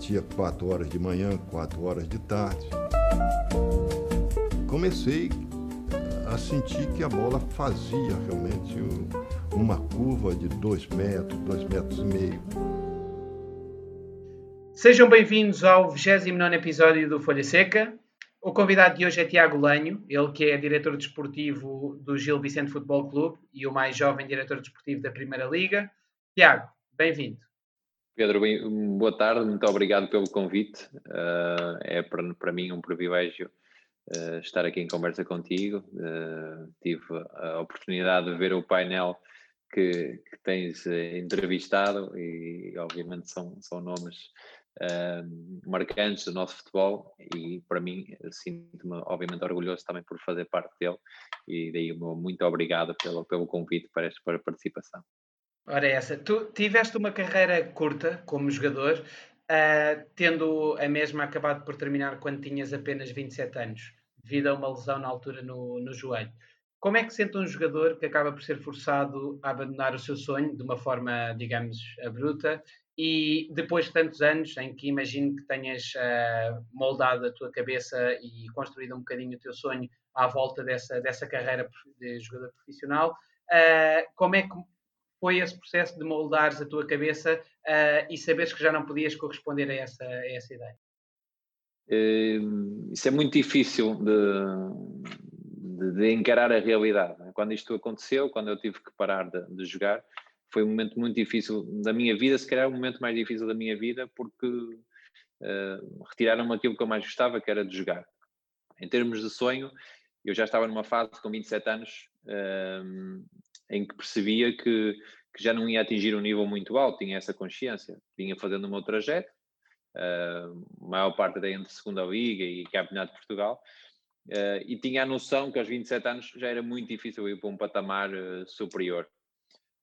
batia 4 horas de manhã, 4 horas de tarde. Comecei a sentir que a bola fazia realmente uma curva de 2 metros, 2 metros e meio. Sejam bem-vindos ao 29 episódio do Folha Seca. O convidado de hoje é Tiago Lanho, ele que é diretor desportivo do Gil Vicente Futebol Clube e o mais jovem diretor desportivo da Primeira Liga. Tiago, bem-vindo. Pedro, bem, boa tarde, muito obrigado pelo convite. Uh, é para, para mim um privilégio uh, estar aqui em conversa contigo. Uh, tive a oportunidade de ver o painel que, que tens entrevistado e, obviamente, são, são nomes marcantes do nosso futebol e para mim sinto-me obviamente orgulhoso também por fazer parte dele e daí muito obrigado pelo, pelo convite para esta para participação. Ora é essa, tu tiveste uma carreira curta como jogador, uh, tendo a mesma acabado por terminar quando tinhas apenas 27 anos, devido a uma lesão na altura no, no joelho. Como é que sente um jogador que acaba por ser forçado a abandonar o seu sonho de uma forma, digamos, abrupta e depois de tantos anos em que imagino que tenhas uh, moldado a tua cabeça e construído um bocadinho o teu sonho à volta dessa, dessa carreira de jogador profissional, uh, como é que foi esse processo de moldares a tua cabeça uh, e saberes que já não podias corresponder a essa, a essa ideia? Isso é muito difícil de, de, de encarar a realidade. Quando isto aconteceu, quando eu tive que parar de, de jogar, foi um momento muito difícil da minha vida, se calhar o momento mais difícil da minha vida, porque uh, retiraram-me aquilo que eu mais gostava, que era de jogar. Em termos de sonho, eu já estava numa fase com 27 anos uh, em que percebia que, que, já não ia atingir um nível muito alto, tinha essa consciência. Vinha fazendo o meu trajeto, uh, maior parte da entre Segunda Liga e Campeonato de Portugal, uh, e tinha a noção que aos 27 anos já era muito difícil ir para um patamar uh, superior.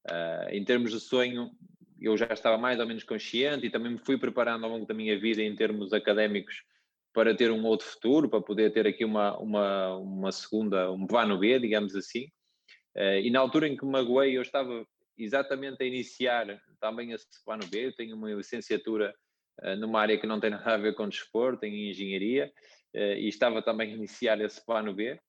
Uh, em termos de sonho, eu já estava mais ou menos consciente e também me fui preparando ao longo da minha vida em termos académicos para ter um outro futuro, para poder ter aqui uma, uma, uma segunda, um plano B, digamos assim. Uh, e na altura em que me magoei, eu estava exatamente a iniciar também esse plano B. Eu tenho uma licenciatura uh, numa área que não tem nada a ver com desporto, em engenharia, e estava também a iniciar esse plano B,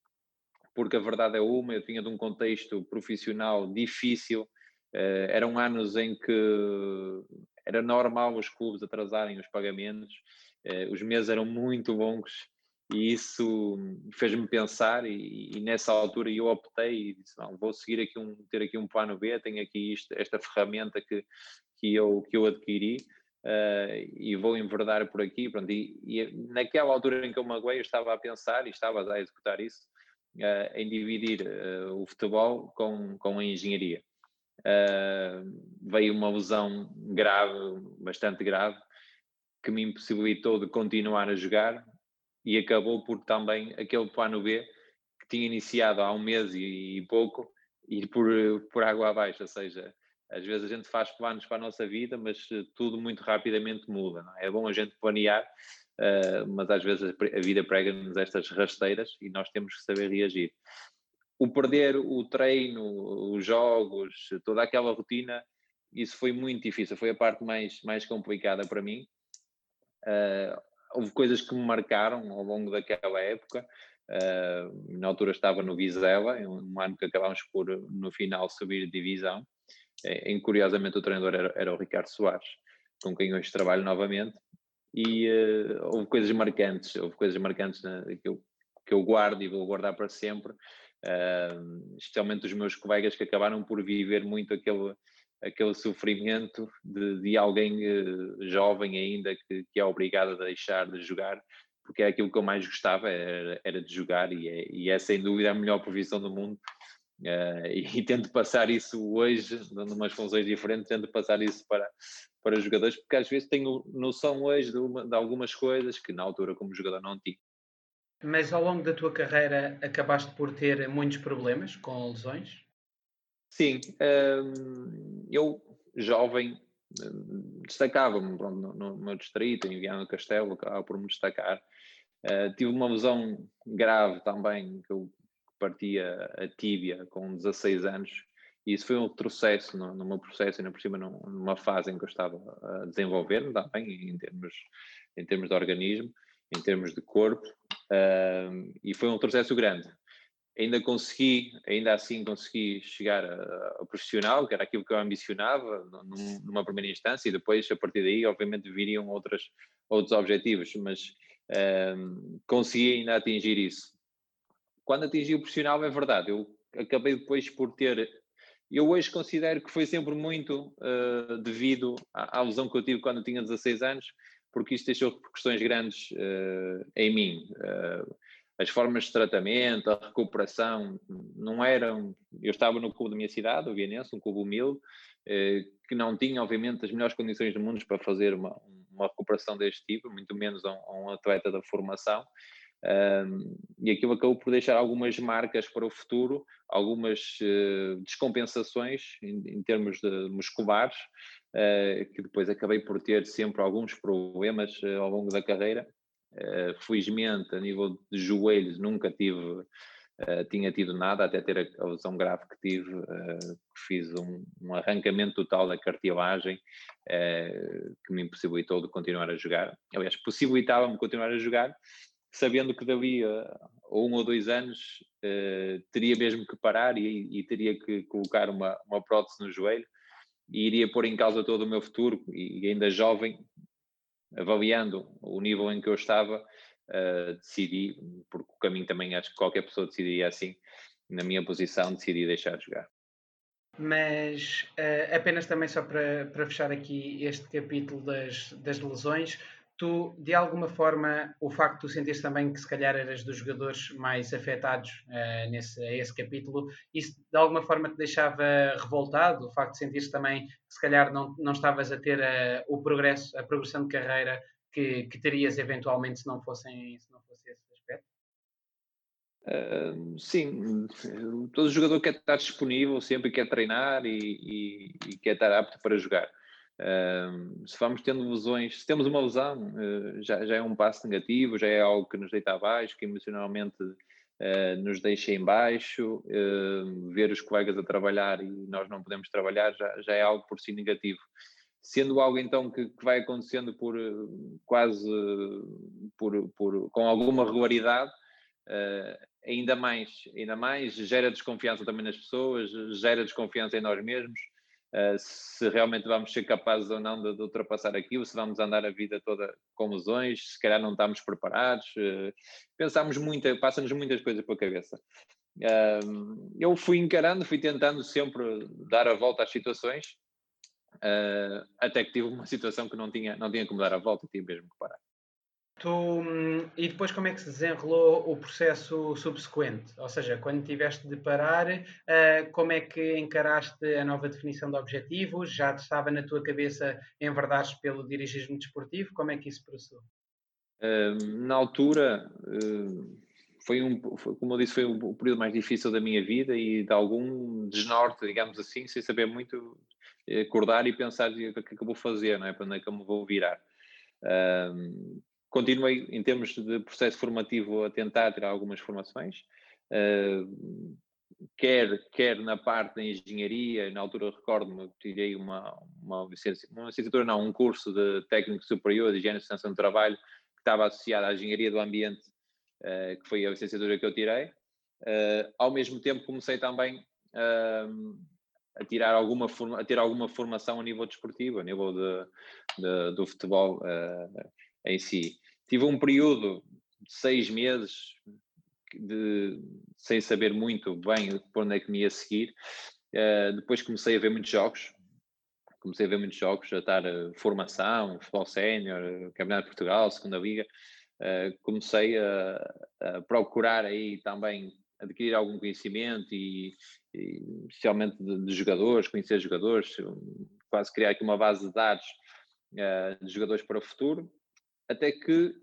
porque a verdade é uma, eu tinha de um contexto profissional difícil, eram anos em que era normal os clubes atrasarem os pagamentos, os meses eram muito longos e isso fez-me pensar e, e, nessa altura eu optei e disse, não, vou seguir aqui um, ter aqui um plano B, tenho aqui isto, esta ferramenta que, que, eu, que eu adquiri uh, e vou enverdar por aqui, pronto, e, e, naquela altura em que eu magoei eu estava a pensar e estava a executar isso, em dividir o futebol com, com a engenharia. Uh, veio uma lesão grave, bastante grave, que me impossibilitou de continuar a jogar e acabou por também aquele plano B que tinha iniciado há um mês e, pouco ir por, por água abaixo, ou seja, às vezes a gente faz planos para a nossa vida, mas tudo muito rapidamente muda. É? é? bom a gente planear, uh, mas às vezes a vida prega-nos estas rasteiras e nós temos que saber reagir o perder o treino, os jogos, toda aquela rotina, isso foi muito difícil, foi a parte mais, mais complicada para mim. Uh, houve coisas que me marcaram ao longo daquela época. Uh, na altura estava no Vizela, um ano que acabámos por, no final, subir de divisão. Eh, em, curiosamente, o treinador era, era, o Ricardo Soares, com quem hoje trabalho novamente. E uh, houve coisas marcantes, houve coisas marcantes né, que, eu, que eu guardo e vou guardar para sempre uh, especialmente os meus colegas que acabaram por viver muito aquele, aquele sofrimento de, de alguém uh, jovem ainda que, que, é obrigado a deixar de jogar, porque é aquilo que eu mais gostava, era, era de jogar e é, e é, sem dúvida a melhor profissão do mundo. Uh, e, e, tento passar isso hoje, dando umas funções diferentes, tento passar isso para, para os jogadores, porque às vezes tenho noção hoje de, uma, de algumas coisas que na altura como jogador não tinha. Mas ao longo da tua carreira acabaste por ter muitos problemas com lesões? Sim, hum, eu jovem hum, destacava-me no, no, meu distrito, em Viana do Castelo, acabava por me destacar. Uh, tive uma lesão grave também, que eu partia a tíbia com 16 anos E isso foi um retrocesso no, no meu processo, ainda por cima numa fase em que eu estava a desenvolver-me também, em termos, em termos de organismo, em termos de corpo, uh, e foi um retrocesso grande. Ainda consegui, ainda assim consegui chegar a, a, profissional, que era aquilo que eu ambicionava num, numa primeira instância, e depois, a partir daí, obviamente, viriam outras, outros objetivos, mas uh, consegui ainda atingir isso. Quando atingi o profissional, é verdade, eu acabei depois por ter eu hoje considero que foi sempre muito uh, devido à, à, lesão que eu tive quando eu tinha 16 anos, porque isto deixou repercussões grandes uh, em mim. Uh, as formas de tratamento, a recuperação, não eram. Eu estava no clube da minha cidade, o Vienense, um clube humilde, que não tinha, obviamente, as melhores condições do mundo para fazer uma, uma recuperação deste tipo, muito menos a um, a um atleta da formação. Um, e aquilo acabou por deixar algumas marcas para o futuro, algumas uh, descompensações em, em, termos de musculares, uh, que depois acabei por ter sempre alguns problemas uh, ao longo da carreira. Felizmente, a nível de joelhos, nunca tive, tinha tido nada, até ter a, lesão grave que tive, fiz um, um, arrancamento total da cartilagem, que me impossibilitou de continuar a jogar. Aliás, possibilitava-me continuar a jogar, sabendo que dali a um ou dois anos uh, teria mesmo que parar e, e, teria que colocar uma, uma prótese no joelho e iria pôr em causa todo o meu futuro e ainda jovem, avaliando o nível em que eu estava, uh, decidi, porque o caminho também acho que qualquer pessoa decidiria assim, na minha posição, decidi deixar de jogar. Mas uh, apenas também só para, para fechar aqui este capítulo das, das lesões, tu, de alguma forma, o facto de tu sentires também que se calhar eras dos jogadores mais afetados uh, nesse, a esse capítulo, isso de alguma forma te deixava revoltado, o facto de sentires também que se calhar não, não estavas a ter uh, o progresso, a progressão de carreira que, que terias eventualmente se não, fossem, se não fosse esse aspecto? Uh, sim, todo jogador quer estar disponível, sempre quer treinar e, e, e quer estar apto para jogar. Uh, se vamos tendo lesões, se temos uma lesão, uh, já, já, é um passo negativo, já é algo que nos deita abaixo, que emocionalmente uh, nos deixa em baixo. ver os colegas a trabalhar e nós não podemos trabalhar já, já é algo por si negativo. Sendo algo então que, que vai acontecendo por quase por, por, com alguma regularidade, ainda mais, ainda mais gera desconfiança também nas pessoas, gera desconfiança em nós mesmos. Uh, se realmente vamos ser capazes ou não de, de, ultrapassar aquilo, se vamos andar a vida toda com lesões, se calhar não estamos preparados. Uh, pensamos muito, passa-nos muitas coisas pela cabeça. Eu fui encarando, fui tentando sempre dar a volta às situações, até que tive uma situação que não tinha, não tinha como dar a volta, tinha mesmo que parar. Tu, e depois como é que se desenrolou o processo subsequente? Ou seja, quando tiveste de parar, uh, como é que encaraste a nova definição de objetivos? Já estava na tua cabeça enverdares pelo dirigismo desportivo? Como é que isso processou? Uh, na altura, uh, foi um, como eu disse, foi o, período mais difícil da minha vida e de algum desnorte, digamos assim, sem saber muito acordar e pensar o que é que eu vou fazer, não é? para onde é que eu me vou virar. Uh, continuei, em termos de processo formativo, a tentar tirar algumas formações, uh, quer, quer na parte da engenharia, na altura recordo-me, tirei uma, uma, licencia, uma licenciatura, não, um curso de técnico superior de higiene e sustentação do trabalho, que estava associado à engenharia do ambiente, uh, que foi a licenciatura que eu tirei. Uh, ao mesmo tempo comecei também a tirar alguma a ter alguma formação a nível desportivo, a nível de, de do futebol uh, em si. Tive um período de seis meses de, sem saber muito bem por onde é que me ia seguir. Uh, depois comecei a ver muitos jogos, comecei a ver muitos jogos, a estar uh, formação, futebol sénior, uh, Campeonato de Portugal, Segunda Liga. Uh, comecei a, a, procurar aí também adquirir algum conhecimento e, e especialmente de, de, jogadores, conhecer jogadores, quase criar aqui uma base de dados de jogadores para o futuro até que,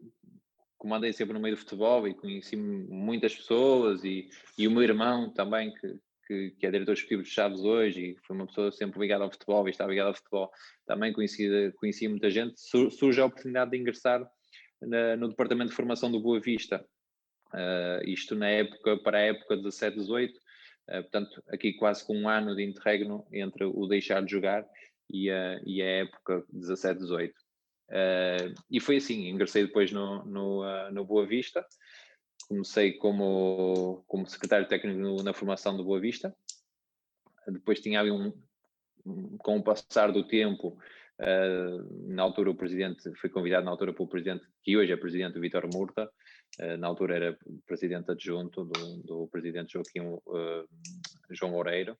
como andei sempre no meio do futebol e conheci muitas pessoas e, e o meu irmão também, que, que, que, é diretor executivo de Chaves hoje e foi uma pessoa sempre ligada ao futebol e está ligada ao futebol, também conheci, conheci muita gente, surge a oportunidade de ingressar na, no departamento de formação do Boa Vista. Uh, isto na época, para a época 17, 18, portanto, aqui quase com um ano de interregno entre o deixar de jogar e a, e a época 17-18. e foi assim, ingressei depois no, no, no Boa Vista, comecei como, como secretário técnico na formação do Boa Vista, depois tinha ali um, com o passar do tempo, uh, na altura o presidente, foi convidado na altura pelo presidente, que hoje é presidente, Vitor Murta, uh, na altura era presidente adjunto do, do presidente Joaquim uh, João Oreiro,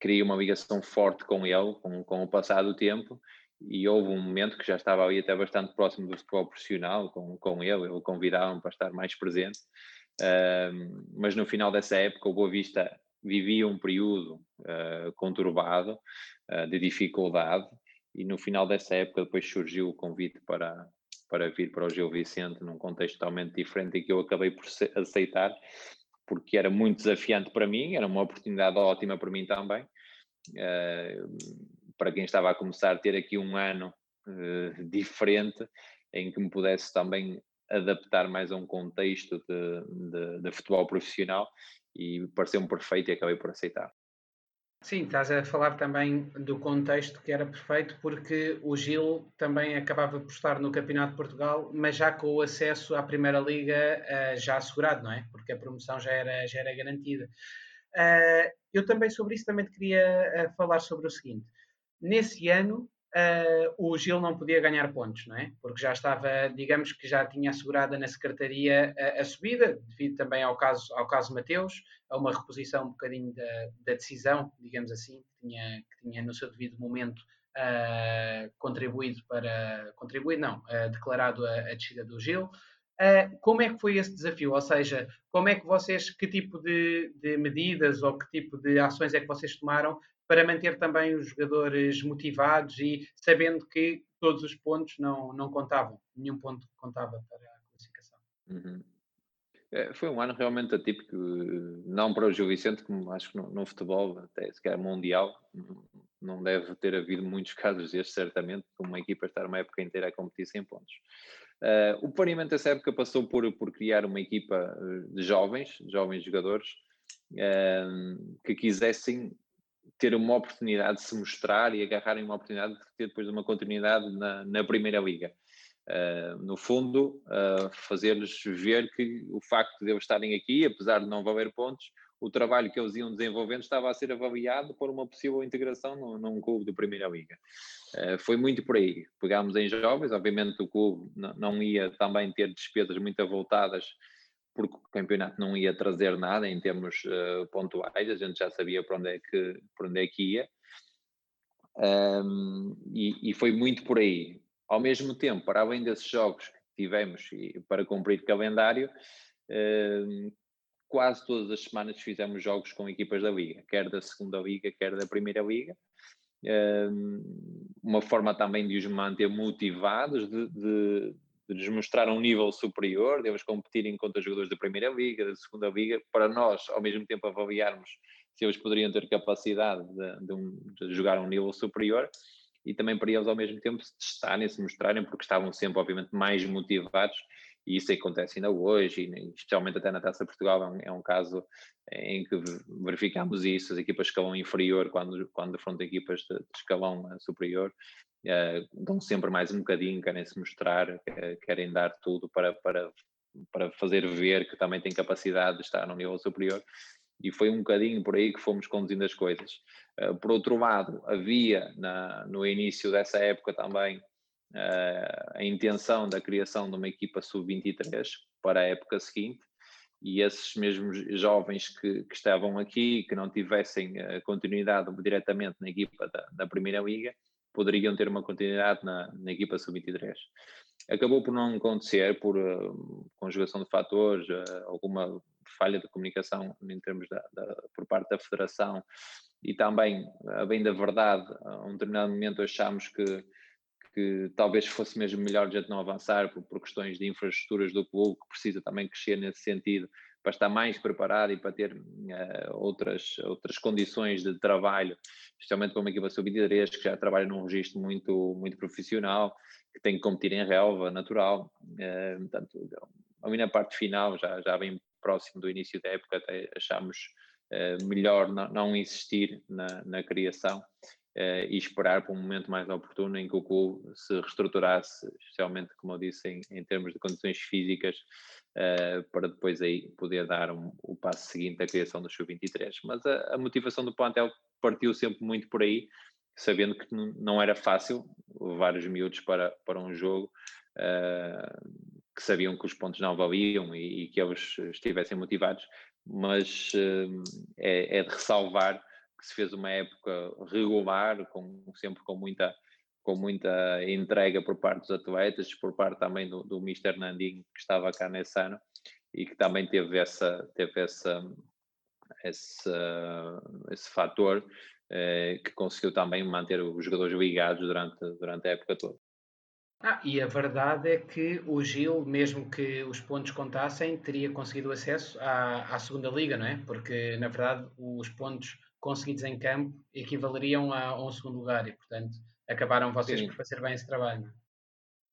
criei uma ligação forte com ele, com, com o passar do tempo, e houve um momento que já estava ali até bastante próximo do futebol profissional com, com ele, ele convidava-me para estar mais presente, uh, mas no final dessa época o Boa Vista vivia um período uh, conturbado, uh, de dificuldade, e no final dessa época depois surgiu o convite para, para vir para o Gil Vicente num contexto totalmente diferente e que eu acabei por aceitar, porque era muito desafiante para mim, era uma oportunidade ótima para mim também, uh, para quem estava a começar ter aqui um ano uh, diferente em que me pudesse também adaptar mais a um contexto de, de, de futebol profissional e pareceu-me perfeito e acabei por aceitar. Sim, estás a falar também do contexto que era perfeito, porque o Gil também acabava por estar no Campeonato de Portugal, mas já com o acesso à Primeira Liga uh, já assegurado, não é? Porque a promoção já era, já era garantida. Uh, eu também sobre isso também queria uh, falar sobre o seguinte. Nesse ano, uh, o Gil não podia ganhar pontos, não é? Porque já estava, digamos que já tinha assegurada na secretaria a, a subida, devido também ao caso, ao caso Mateus, a uma reposição um bocadinho da, da decisão, digamos assim, que tinha, que tinha no seu devido momento uh, contribuído para, contribuído não, uh, declarado a, a descida do Gil. Uh, como é que foi esse desafio? Ou seja, como é que vocês, que tipo de, de, medidas ou que tipo de ações é que vocês tomaram para manter também os jogadores motivados e sabendo que todos os pontos não, não contavam, nenhum ponto contava para a classificação. Uhum. É, foi um ano realmente atípico, não para o Gil Vicente, como acho que no, no futebol, até sequer mundial, não deve ter havido muitos casos destes, certamente, como uma equipa estar uma época inteira a competir sem pontos. Uh, o planeamento dessa época passou por, por criar uma equipa de jovens, jovens jogadores, uh, que quisessem ter uma oportunidade de se mostrar e agarrarem uma oportunidade de ter depois uma continuidade na, na Primeira Liga. Uh, no fundo, uh, fazer-lhes ver que o facto de eles estarem aqui, apesar de não valer pontos, o trabalho que eles iam desenvolvendo estava a ser avaliado por uma possível integração num, num clube de Primeira Liga. Uh, foi muito por aí. Pegámos em jovens, obviamente o clube não ia também ter despesas muito avultadas porque o campeonato não ia trazer nada em termos uh, pontuais, a gente já sabia para onde é que, para onde é que ia. Um, e, e, foi muito por aí. Ao mesmo tempo, para além desses jogos que tivemos e para cumprir calendário, um, quase todas as semanas fizemos jogos com equipas da Liga, quer da segunda Liga, quer da Primeira Liga. Um, uma forma também de os manter motivados, de, de, de nos mostrar um nível superior, de eles competirem contra jogadores da Primeira Liga, da Segunda Liga, para nós, ao mesmo tempo, avaliarmos se eles poderiam ter capacidade de, de, um, de jogar um nível superior e também para eles, ao mesmo tempo, se testarem, se mostrarem, porque estavam sempre, obviamente, mais motivados e isso acontece ainda hoje, e especialmente até na Taça Portugal, é um, é um caso em que verificamos isso, as equipas de escalão inferior, quando, quando defrontam equipas de, de escalão eh, superior, uh, dão sempre mais um bocadinho, querem se mostrar, querem dar tudo para, para, para fazer ver que também têm capacidade de estar no nível superior, e foi um bocadinho por aí que fomos conduzindo as coisas. Uh, por outro lado, havia na, no início dessa época também a intenção da criação de uma equipa sub-23 para a época seguinte e esses mesmos jovens que, que estavam aqui, que não tivessem continuidade diretamente na equipa da, da, Primeira Liga, poderiam ter uma continuidade na, na equipa sub-23. Acabou por não acontecer por uh, conjugação de fatores, uh, alguma falha de comunicação em termos da, da, por parte da Federação e também, a bem da verdade, a um determinado momento achámos que que talvez fosse mesmo melhor a gente não avançar por, por, questões de infraestruturas do clube, que precisa também crescer nesse sentido, para estar mais preparado e para ter uh, outras, outras condições de trabalho, especialmente para uma equipa sub-23 que já trabalha num registro muito, muito profissional, que tem que competir em relva natural. Uh, portanto, a minha parte final já, já vem próximo do início da época, até achámos melhor não, não insistir na, na criação Uh, e esperar para um momento mais oportuno em que o clube se reestruturasse, especialmente, como eu disse, em, em termos de condições físicas, uh, para depois aí poder dar um, o passo seguinte à criação do Sub-23. Mas a, a, motivação do plantel partiu sempre muito por aí, sabendo que não era fácil levar os miúdos para, para um jogo uh, que sabiam que os pontos não valiam e, e que eles estivessem motivados, mas é, é de ressalvar que se fez uma época regular, com, sempre com muita, com muita entrega por parte dos atletas, por parte também do, do Mr. Nandinho, que estava cá nesse ano, e que também teve, essa, teve essa, esse, esse fator eh, que conseguiu também manter os jogadores ligados durante, durante a época toda. Ah, e a verdade é que o Gil, mesmo que os pontos contassem, teria conseguido acesso à, à segunda liga, não é? Porque, na verdade, os pontos conseguidos em campo equivaleriam a, a um segundo lugar e, portanto, acabaram vocês Sim. por fazer bem esse trabalho.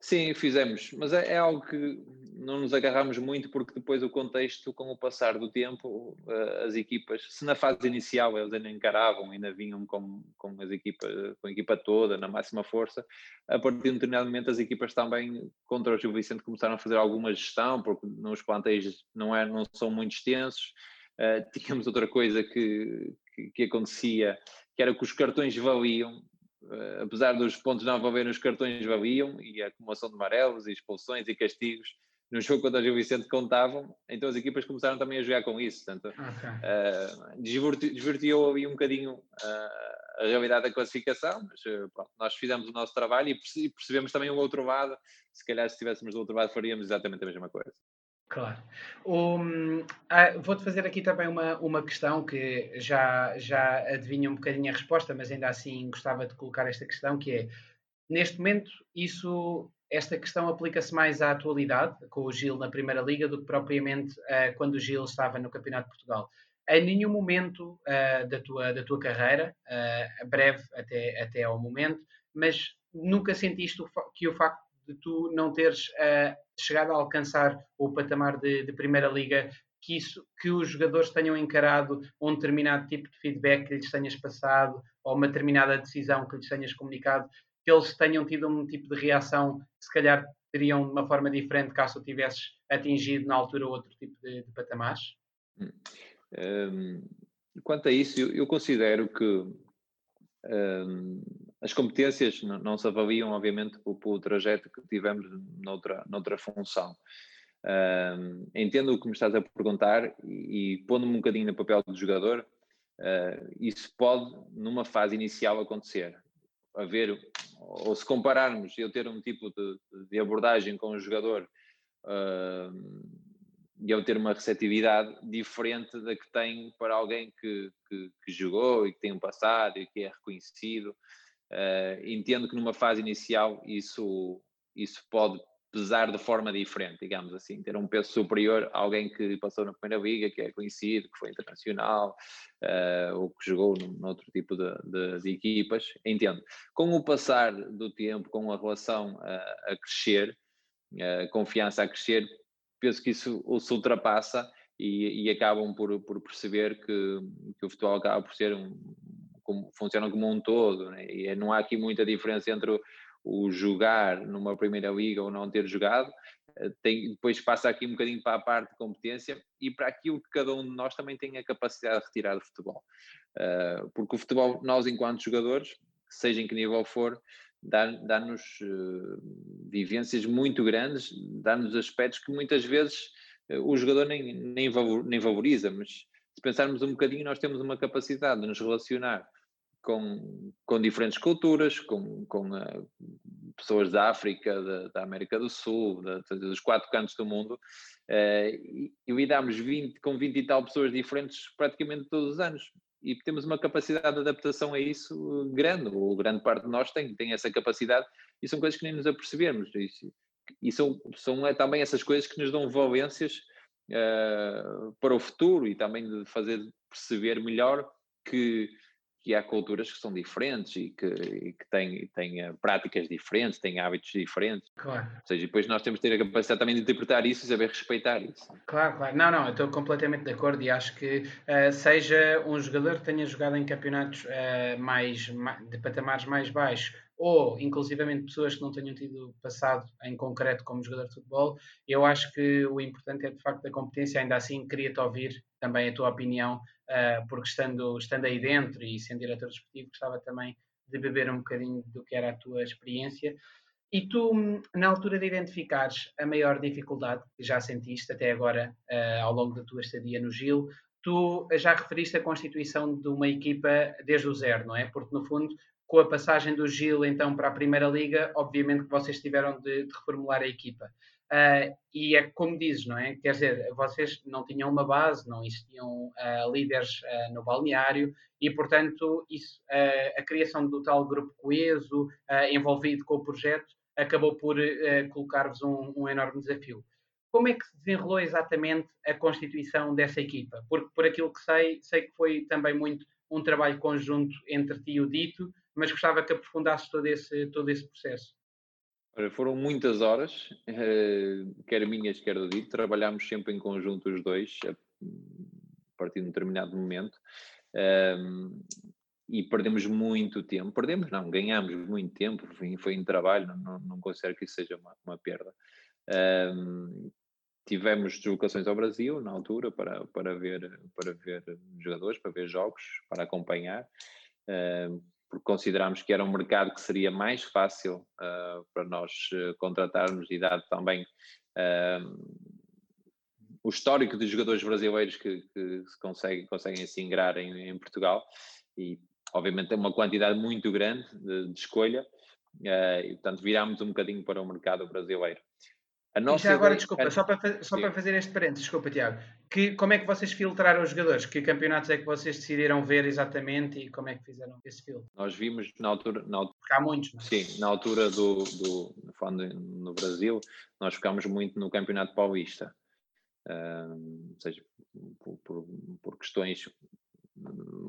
Sim, fizemos, mas é, é, algo que não nos agarramos muito porque depois o contexto, com o passar do tempo, uh, as equipas, se na fase inicial eles ainda encaravam, ainda vinham com, com, as equipas, com a equipa toda, na máxima força, a partir de um determinado momento as equipas também contra o Gil Vicente começaram a fazer alguma gestão, porque nos plantéis não, é, não são muito extensos, uh, tínhamos outra coisa que, que, que, acontecia, que era que os cartões valiam, uh, apesar dos pontos não valerem, os cartões valiam, e a acumulação de amarelos, e expulsões e castigos no jogo contra o Gil Vicente contavam, então as equipas começaram também a jogar com isso, portanto, okay. uh, desvirtuou ali um bocadinho uh, a realidade da classificação, mas pronto, nós fizemos o nosso trabalho e percebemos também o outro lado, se calhar se estivéssemos do outro lado faríamos exatamente a mesma coisa. Claro. Um, ah, Vou-te fazer aqui também uma, uma questão que já, já adivinha um bocadinho a resposta, mas ainda assim gostava de colocar esta questão, que é, neste momento, isso, esta questão aplica-se mais à atualidade, com o Gil na Primeira Liga, do que propriamente uh, quando o Gil estava no Campeonato de Portugal. Em nenhum momento uh, da, tua, da tua carreira, uh, breve até, até ao momento, mas nunca sentiste que o facto de tu não teres uh, chegado a alcançar o patamar de, de, Primeira Liga, que, isso, que os jogadores tenham encarado um determinado tipo de feedback que lhes tenhas passado, ou uma determinada decisão que lhes tenhas comunicado, que eles tenham tido um tipo de reação se calhar teriam de uma forma diferente caso tu tivesses atingido na altura outro tipo de, de patamares? Um, hum, quanto a isso, eu, eu considero que um, as competências não, não, se avaliam, obviamente, pelo, pelo, trajeto que tivemos noutra, noutra função. Entendo o que me estás a perguntar e, e pondo-me um bocadinho no papel do jogador, uh, isso pode, numa fase inicial, acontecer. Haver, ou se compararmos, eu ter um tipo de, de abordagem com o jogador uh, e eu ter uma receptividade diferente da que tem para alguém que, que, que jogou e que tem um passado e que é reconhecido. Uh, entendo que numa fase inicial isso, isso pode pesar de forma diferente, digamos assim, ter um peso superior a alguém que passou na primeira liga, que é conhecido, que foi internacional, uh, ou que jogou num, noutro tipo de, de, de, equipas, entendo. Com o passar do tempo, com a relação a, a crescer, a confiança a crescer, penso que isso se ultrapassa e, e acabam por, por perceber que, que o futebol acaba por ser um, como, funcionam como um todo, né? e não há aqui muita diferença entre o, o, jogar numa primeira liga ou não ter jogado, eh, tem, depois passa aqui um bocadinho para a parte de competência e para aquilo que cada um de nós também tem a capacidade de retirar do futebol. Uh, porque o futebol, nós enquanto jogadores, seja em que nível for, dá-nos dá uh, vivências muito grandes, dá-nos aspectos que muitas vezes uh, o jogador nem, nem, nem valoriza, mas se pensarmos um bocadinho, nós temos uma capacidade de nos relacionar com, com diferentes culturas, com, com uh, pessoas da África, da, da América do Sul, da, dos quatro cantos do mundo, uh, e, lidamos 20, com 20 e tal pessoas diferentes praticamente todos os anos. E temos uma capacidade de adaptação a isso grande, ou grande parte de nós tem, tem essa capacidade, e são coisas que nem nos apercebemos. E, e são, são é, também essas coisas que nos dão valências uh, para o futuro e também de fazer perceber melhor que, que há culturas que são diferentes e que, e que têm, têm eh, práticas diferentes, têm hábitos diferentes. Claro. Ou seja, depois nós temos que ter a capacidade também de interpretar isso e saber respeitar isso. Claro, claro. Não, não, eu estou completamente de acordo e acho que uh, seja um jogador que tenha jogado em campeonatos uh, mais, de patamares mais baixos ou inclusivamente pessoas que não tenham tido passado em concreto como jogador de futebol, eu acho que o importante é de facto a competência, ainda assim queria-te ouvir também a tua opinião uh, porque estando, estando aí dentro e sendo diretor desportivo, gostava também de beber um bocadinho do que era a tua experiência. E tu, na altura de identificares a maior dificuldade que já sentiste até agora, uh, ao longo da tua estadia no Gil, tu já referiste a constituição de uma equipa desde o zero, não é? Porque, no fundo, com a passagem do Gil então para a Primeira Liga, obviamente que vocês tiveram de, de reformular a equipa. Uh, e é como dizes, não é? Quer dizer, vocês não tinham uma base, não existiam uh, líderes uh, no balneário e, portanto, isso, a criação do tal grupo coeso, envolvido com o projeto, acabou por colocar-vos um, um, enorme desafio. Como é que se desenrolou exatamente a constituição dessa equipa? Porque, por aquilo que sei, sei que foi também muito um trabalho conjunto entre ti e o Dito, mas gostava que aprofundasses todo esse, todo esse processo. Foram muitas horas, eh, quer minhas, quer do Dito, trabalhámos sempre em conjunto os dois, a partir de um determinado momento, e perdemos muito tempo. Perdemos, não, ganhámos muito tempo, foi, em trabalho, não, não considero que isso seja uma, uma perda. Tivemos deslocações ao Brasil na altura para, para, ver, para ver jogadores, para ver jogos, para acompanhar. Porque considerámos que era um mercado que seria mais fácil uh, para nós uh, contratarmos e dado também uh, o histórico de jogadores brasileiros que, que se conseguem, conseguem se ingrar em, em, Portugal e obviamente tem uma quantidade muito grande de, de escolha e portanto virámos um bocadinho para o mercado brasileiro. A nossa e já agora, desculpa, só, para, só para fazer este parênteses, desculpa, Tiago, que, como é que vocês filtraram os jogadores? Que campeonatos é que vocês decidiram ver exatamente e como é que fizeram esse filtro? Nós vimos na altura. Na altura há muitos, não é? Sim, na altura do, do falando no Brasil, nós ficámos muito no Campeonato Paulista. Ou seja, por, por, por, questões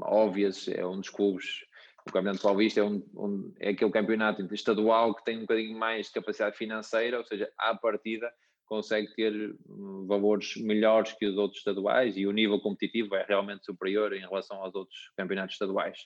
óbvias, é um dos clubes o Campeonato Paulista é, um, um, é aquele campeonato estadual que tem um bocadinho mais de capacidade financeira, ou seja, à partida consegue ter hum, valores melhores que os outros estaduais e o nível competitivo é realmente superior em relação aos outros campeonatos estaduais.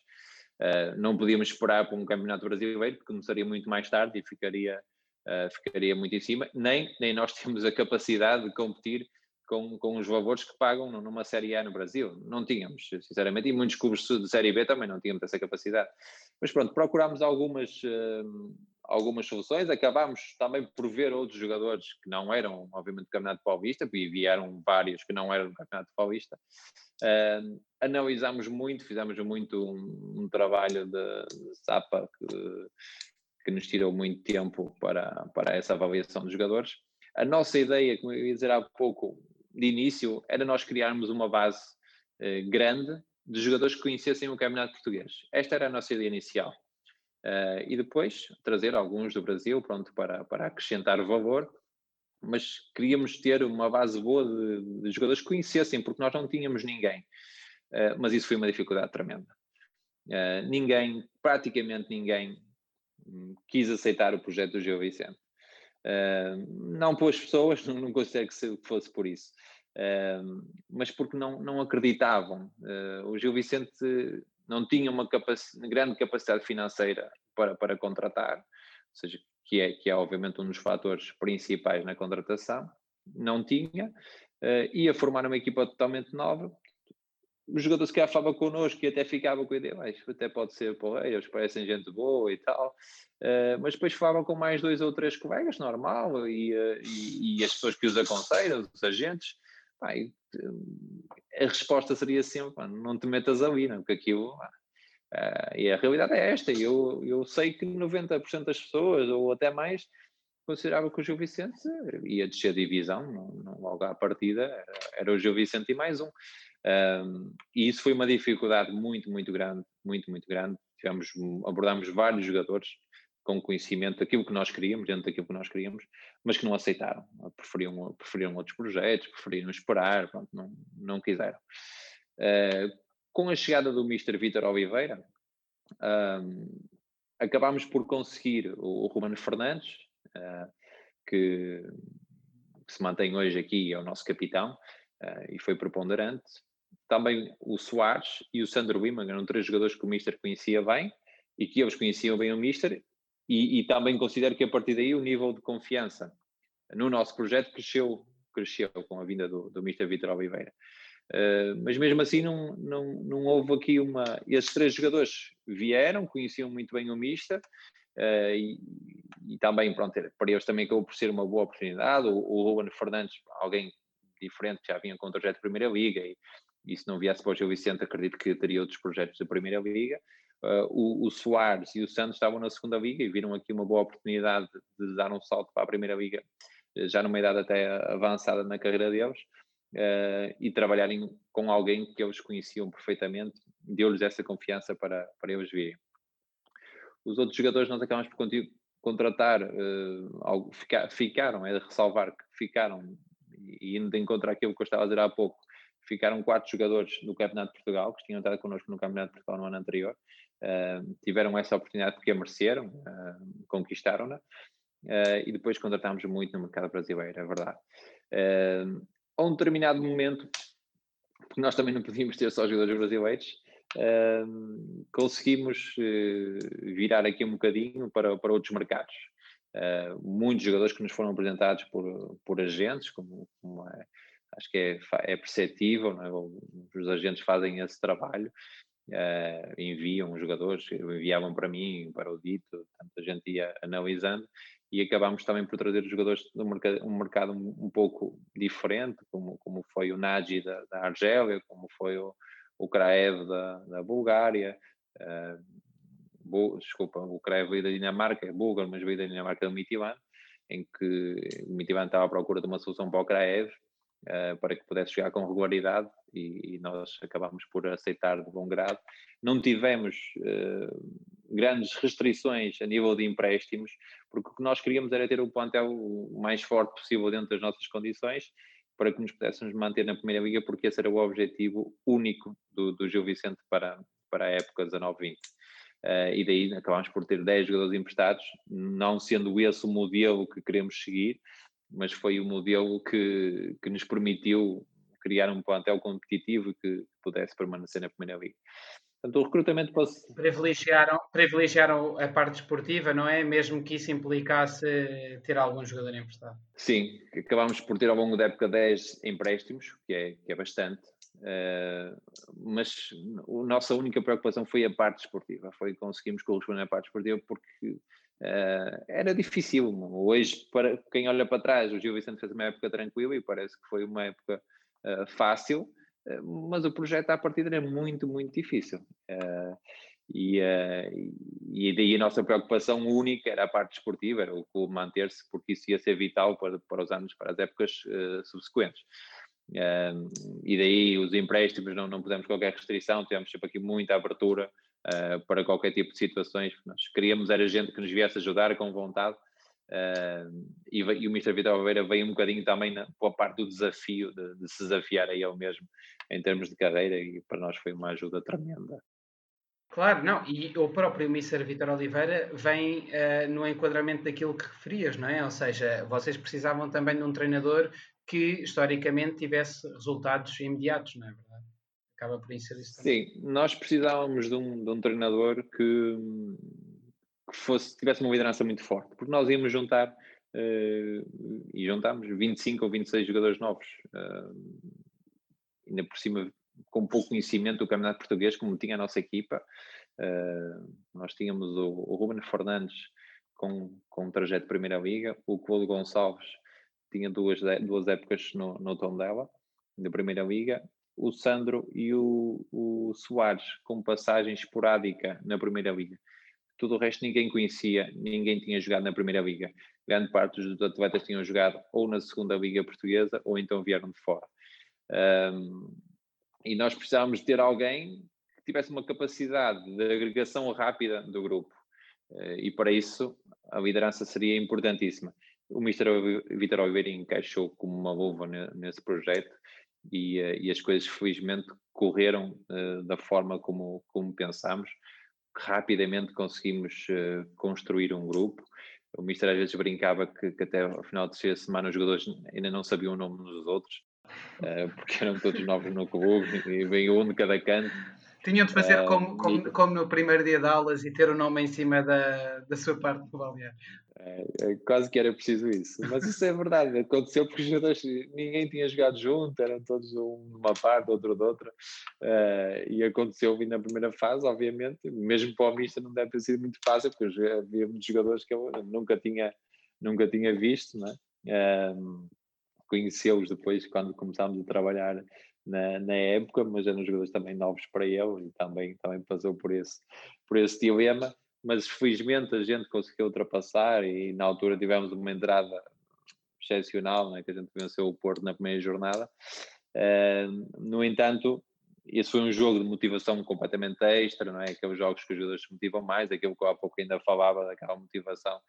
Uh, não podíamos esperar para um campeonato brasileiro, porque começaria muito mais tarde e ficaria, uh, ficaria muito em cima, nem, nem nós temos a capacidade de competir com, com os valores que pagam numa Série A no Brasil. Não tínhamos, sinceramente, e muitos clubes de Série B também não tínhamos essa capacidade. Mas pronto, procurámos algumas, uh, algumas soluções, acabámos também por ver outros jogadores que não eram, obviamente, do Campeonato Paulista, e vieram vários que não eram do Campeonato Paulista. Uh, analisámos muito, fizemos muito um, um trabalho de, de SAPA que, que nos tirou muito tempo para, para essa avaliação dos jogadores. A nossa ideia, como eu ia dizer há pouco, de início era nós criarmos uma base eh, grande de jogadores que conhecessem o campeonato português. Esta era a nossa ideia inicial. Uh, e depois trazer alguns do Brasil, pronto, para, para acrescentar valor, mas queríamos ter uma base boa de, de jogadores que conhecessem, porque nós não tínhamos ninguém. Uh, mas isso foi uma dificuldade tremenda. Uh, ninguém, praticamente ninguém, hum, quis aceitar o projeto do Gil Vicente. Uh, não pelas pessoas, não, não considero que fosse por isso, uh, mas porque não, não acreditavam. Uh, o Gil Vicente não tinha uma grande capacidade financeira para, para contratar, ou seja, que é, que é obviamente um dos fatores principais na contratação, não tinha, ia formar uma equipa totalmente nova, os jogadores que falava connosco e até ficava com a ideia, mas até pode ser porreiros, parecem gente boa e tal, uh, mas depois falavam com mais dois ou três colegas, normal, e, uh, e, e, as pessoas que os aconselham, os agentes, pá, e, a resposta seria sempre, pá, não te metas ali, não, porque aquilo... Uh, e a realidade é esta, eu, eu sei que 90% das pessoas, ou até mais, considerava que o Gil Vicente ia descer divisão, não, não, logo à partida era o Gil Vicente e mais um. Um, e isso foi uma dificuldade muito, muito grande, muito, muito grande. Tivemos, abordámos vários jogadores com conhecimento daquilo que nós queríamos, dentro daquilo que nós queríamos, mas que não aceitaram. Preferiam, preferiam outros projetos, preferiram esperar, pronto, não, não quiseram. Uh, com a chegada do Mr. Vítor Oliveira, acabámos por conseguir o, o Fernandes, uh, que, que, se mantém hoje aqui, é o nosso capitão, uh, e foi preponderante. Também o Soares e o Sandro Wiman, eram três jogadores que o Mister conhecia bem, e que eles conheciam bem o Mister, e, e também considero que a partir daí o nível de confiança no nosso projeto cresceu, cresceu com a vinda do, do Mister Vitor Oliveira. Uh, mas mesmo assim não, não, não houve aqui uma. Esses três jogadores vieram, conheciam muito bem o Mista uh, e, e, também, pronto, para eles também acabou por ser uma boa oportunidade. O, o Ruben Fernandes, alguém diferente, já vinha com o projeto de Primeira Liga e, e se não viesse para o Gil Vicente, acredito que teria outros projetos da Primeira Liga. Uh, o, o Soares e o Santos estavam na segunda liga e viram aqui uma boa oportunidade de dar um salto para a primeira liga, já numa idade até avançada na carreira deles uh, e trabalharem com alguém que eles conheciam perfeitamente, deu-lhes essa confiança para, para eles virem. Os outros jogadores nós acabamos por contratar, uh, ficar, ficaram, é de ressalvar que ficaram, e indo de encontro àquilo que eu estava a dizer há pouco, ficaram quatro jogadores do Campeonato de Portugal, que tinham estado connosco no Campeonato de Portugal no ano anterior, uh, tiveram essa oportunidade porque a mereceram, uh, conquistaram-na, uh, e depois contratámos muito no mercado brasileiro, é verdade a um determinado momento, porque nós também não podíamos ter só jogadores brasileiros, conseguimos virar aqui um bocadinho para, para outros mercados. Muitos jogadores que nos foram apresentados por, por agentes, como, como é, acho que é, é perceptível, é? os agentes fazem esse trabalho, Uh, enviam jogadores, enviavam para mim, para o Dito, portanto a gente ia analisando e acabámos também por trazer jogadores de um mercado, um, mercado um, pouco diferente, como, como foi o Nagy da, da Argélia, como foi o, o Kraev da, da Bulgária, uh, desculpa, o Kraev veio da Dinamarca, é búlgaro, mas veio da Dinamarca do Mitivan, em que o Mitivan estava à procura de uma solução para o Kraev, uh, para que pudesse jogar com regularidade, e, e, nós acabámos por aceitar de bom grado. Não tivemos uh, grandes restrições a nível de empréstimos, porque o que nós queríamos era ter o plantel o mais forte possível dentro das nossas condições, para que nos pudéssemos manter na Primeira Liga, porque esse era o objetivo único do, do Gil Vicente para, para a época 19-20. Uh, eh, e daí acabámos por ter 10 jogadores emprestados, não sendo esse o modelo que queremos seguir, mas foi o modelo que, que nos permitiu criar um plantel competitivo que pudesse permanecer na Primeira Liga. Portanto, o recrutamento pode... privilegiaram, privilegiaram a parte esportiva, não é? Mesmo que isso implicasse ter algum jogador emprestado. Sim, acabámos por ter ao longo da época 10 empréstimos, que é, que é bastante, uh, mas a nossa única preocupação foi a parte esportiva, foi conseguimos corresponder à parte esportiva porque uh, era difícil. Hoje, para quem olha para trás, o Gil Vicente fez uma época tranquila e parece que foi uma época uh, fácil, eh, mas o projeto à partida era muito, muito difícil. Uh, e, uh, e daí a nossa preocupação única era a parte esportiva, era o clube manter-se, porque isso ia ser vital para, para os anos, para as épocas uh, subsequentes. e daí os empréstimos não, não pusemos qualquer restrição, tivemos sempre aqui muita abertura para qualquer tipo de situações. Nós queríamos era gente que nos viesse ajudar com vontade Uh, e, e, o Mr. Vitor Oliveira veio um bocadinho também na, a parte do desafio, de, de, se desafiar a ele mesmo em termos de carreira, e para nós foi uma ajuda tremenda. Claro, não, e o próprio Mr. Vitor Oliveira vem uh, no enquadramento daquilo que referias, não é? Ou seja, vocês precisavam também de um treinador que historicamente tivesse resultados imediatos, não é verdade? Acaba por ser isso também. Sim, nós precisávamos de um, de um treinador que que fosse, tivesse uma liderança muito forte, porque nós íamos juntar uh, e juntámos 25 ou 26 jogadores novos, uh, ainda por cima com pouco conhecimento do campeonato português, como tinha a nossa equipa. Uh, nós tínhamos o, o Ruben Fernandes com, com um trajeto de Primeira Liga, o Colo Gonçalves tinha duas, duas épocas no, no tom dela, da Primeira Liga, o Sandro e o, o Soares com passagem esporádica na Primeira Liga. Tudo o resto ninguém conhecia, ninguém tinha jogado na Primeira Liga. Grande parte dos atletas tinham jogado ou na Segunda Liga Portuguesa ou então vieram de fora. Um, e nós precisávamos ter alguém que tivesse uma capacidade de agregação rápida do grupo. Uh, e para isso a liderança seria importantíssima. O Mr. Vitor Oliveira encaixou como uma luva nesse projeto e, uh, e, as coisas felizmente correram uh, da forma como, como pensámos rapidamente conseguimos uh, construir um grupo. O Mister às vezes brincava que, que até ao final de terceira semana os jogadores ainda não sabiam o nome dos outros, uh, porque eram todos novos no clube e veio um de cada canto. Tinham de fazer como, como, como, no primeiro dia de aulas e ter o nome em cima da, da sua parte do balneário. É, é, quase que era preciso isso. Mas isso é verdade, aconteceu porque os jogadores, ninguém tinha jogado junto, eram todos um de uma parte, outro de outra, uh, e aconteceu vindo na primeira fase, obviamente, mesmo para o Mista não deve ter sido muito fácil, porque havia muitos jogadores que eu nunca tinha, nunca tinha visto, né? Uh, conheceu-os depois quando começámos a trabalhar na, na, época, mas eram jogadores também novos para ele e também, também passou por esse, por esse dilema mas felizmente a gente conseguiu ultrapassar e na altura tivemos uma entrada excepcional, né, que a gente venceu o Porto na primeira jornada. Uh, no entanto, esse foi um jogo de motivação completamente extra, não é? Aqueles jogos que os jogadores se motivam mais, aquilo que eu há pouco ainda falava, daquela motivação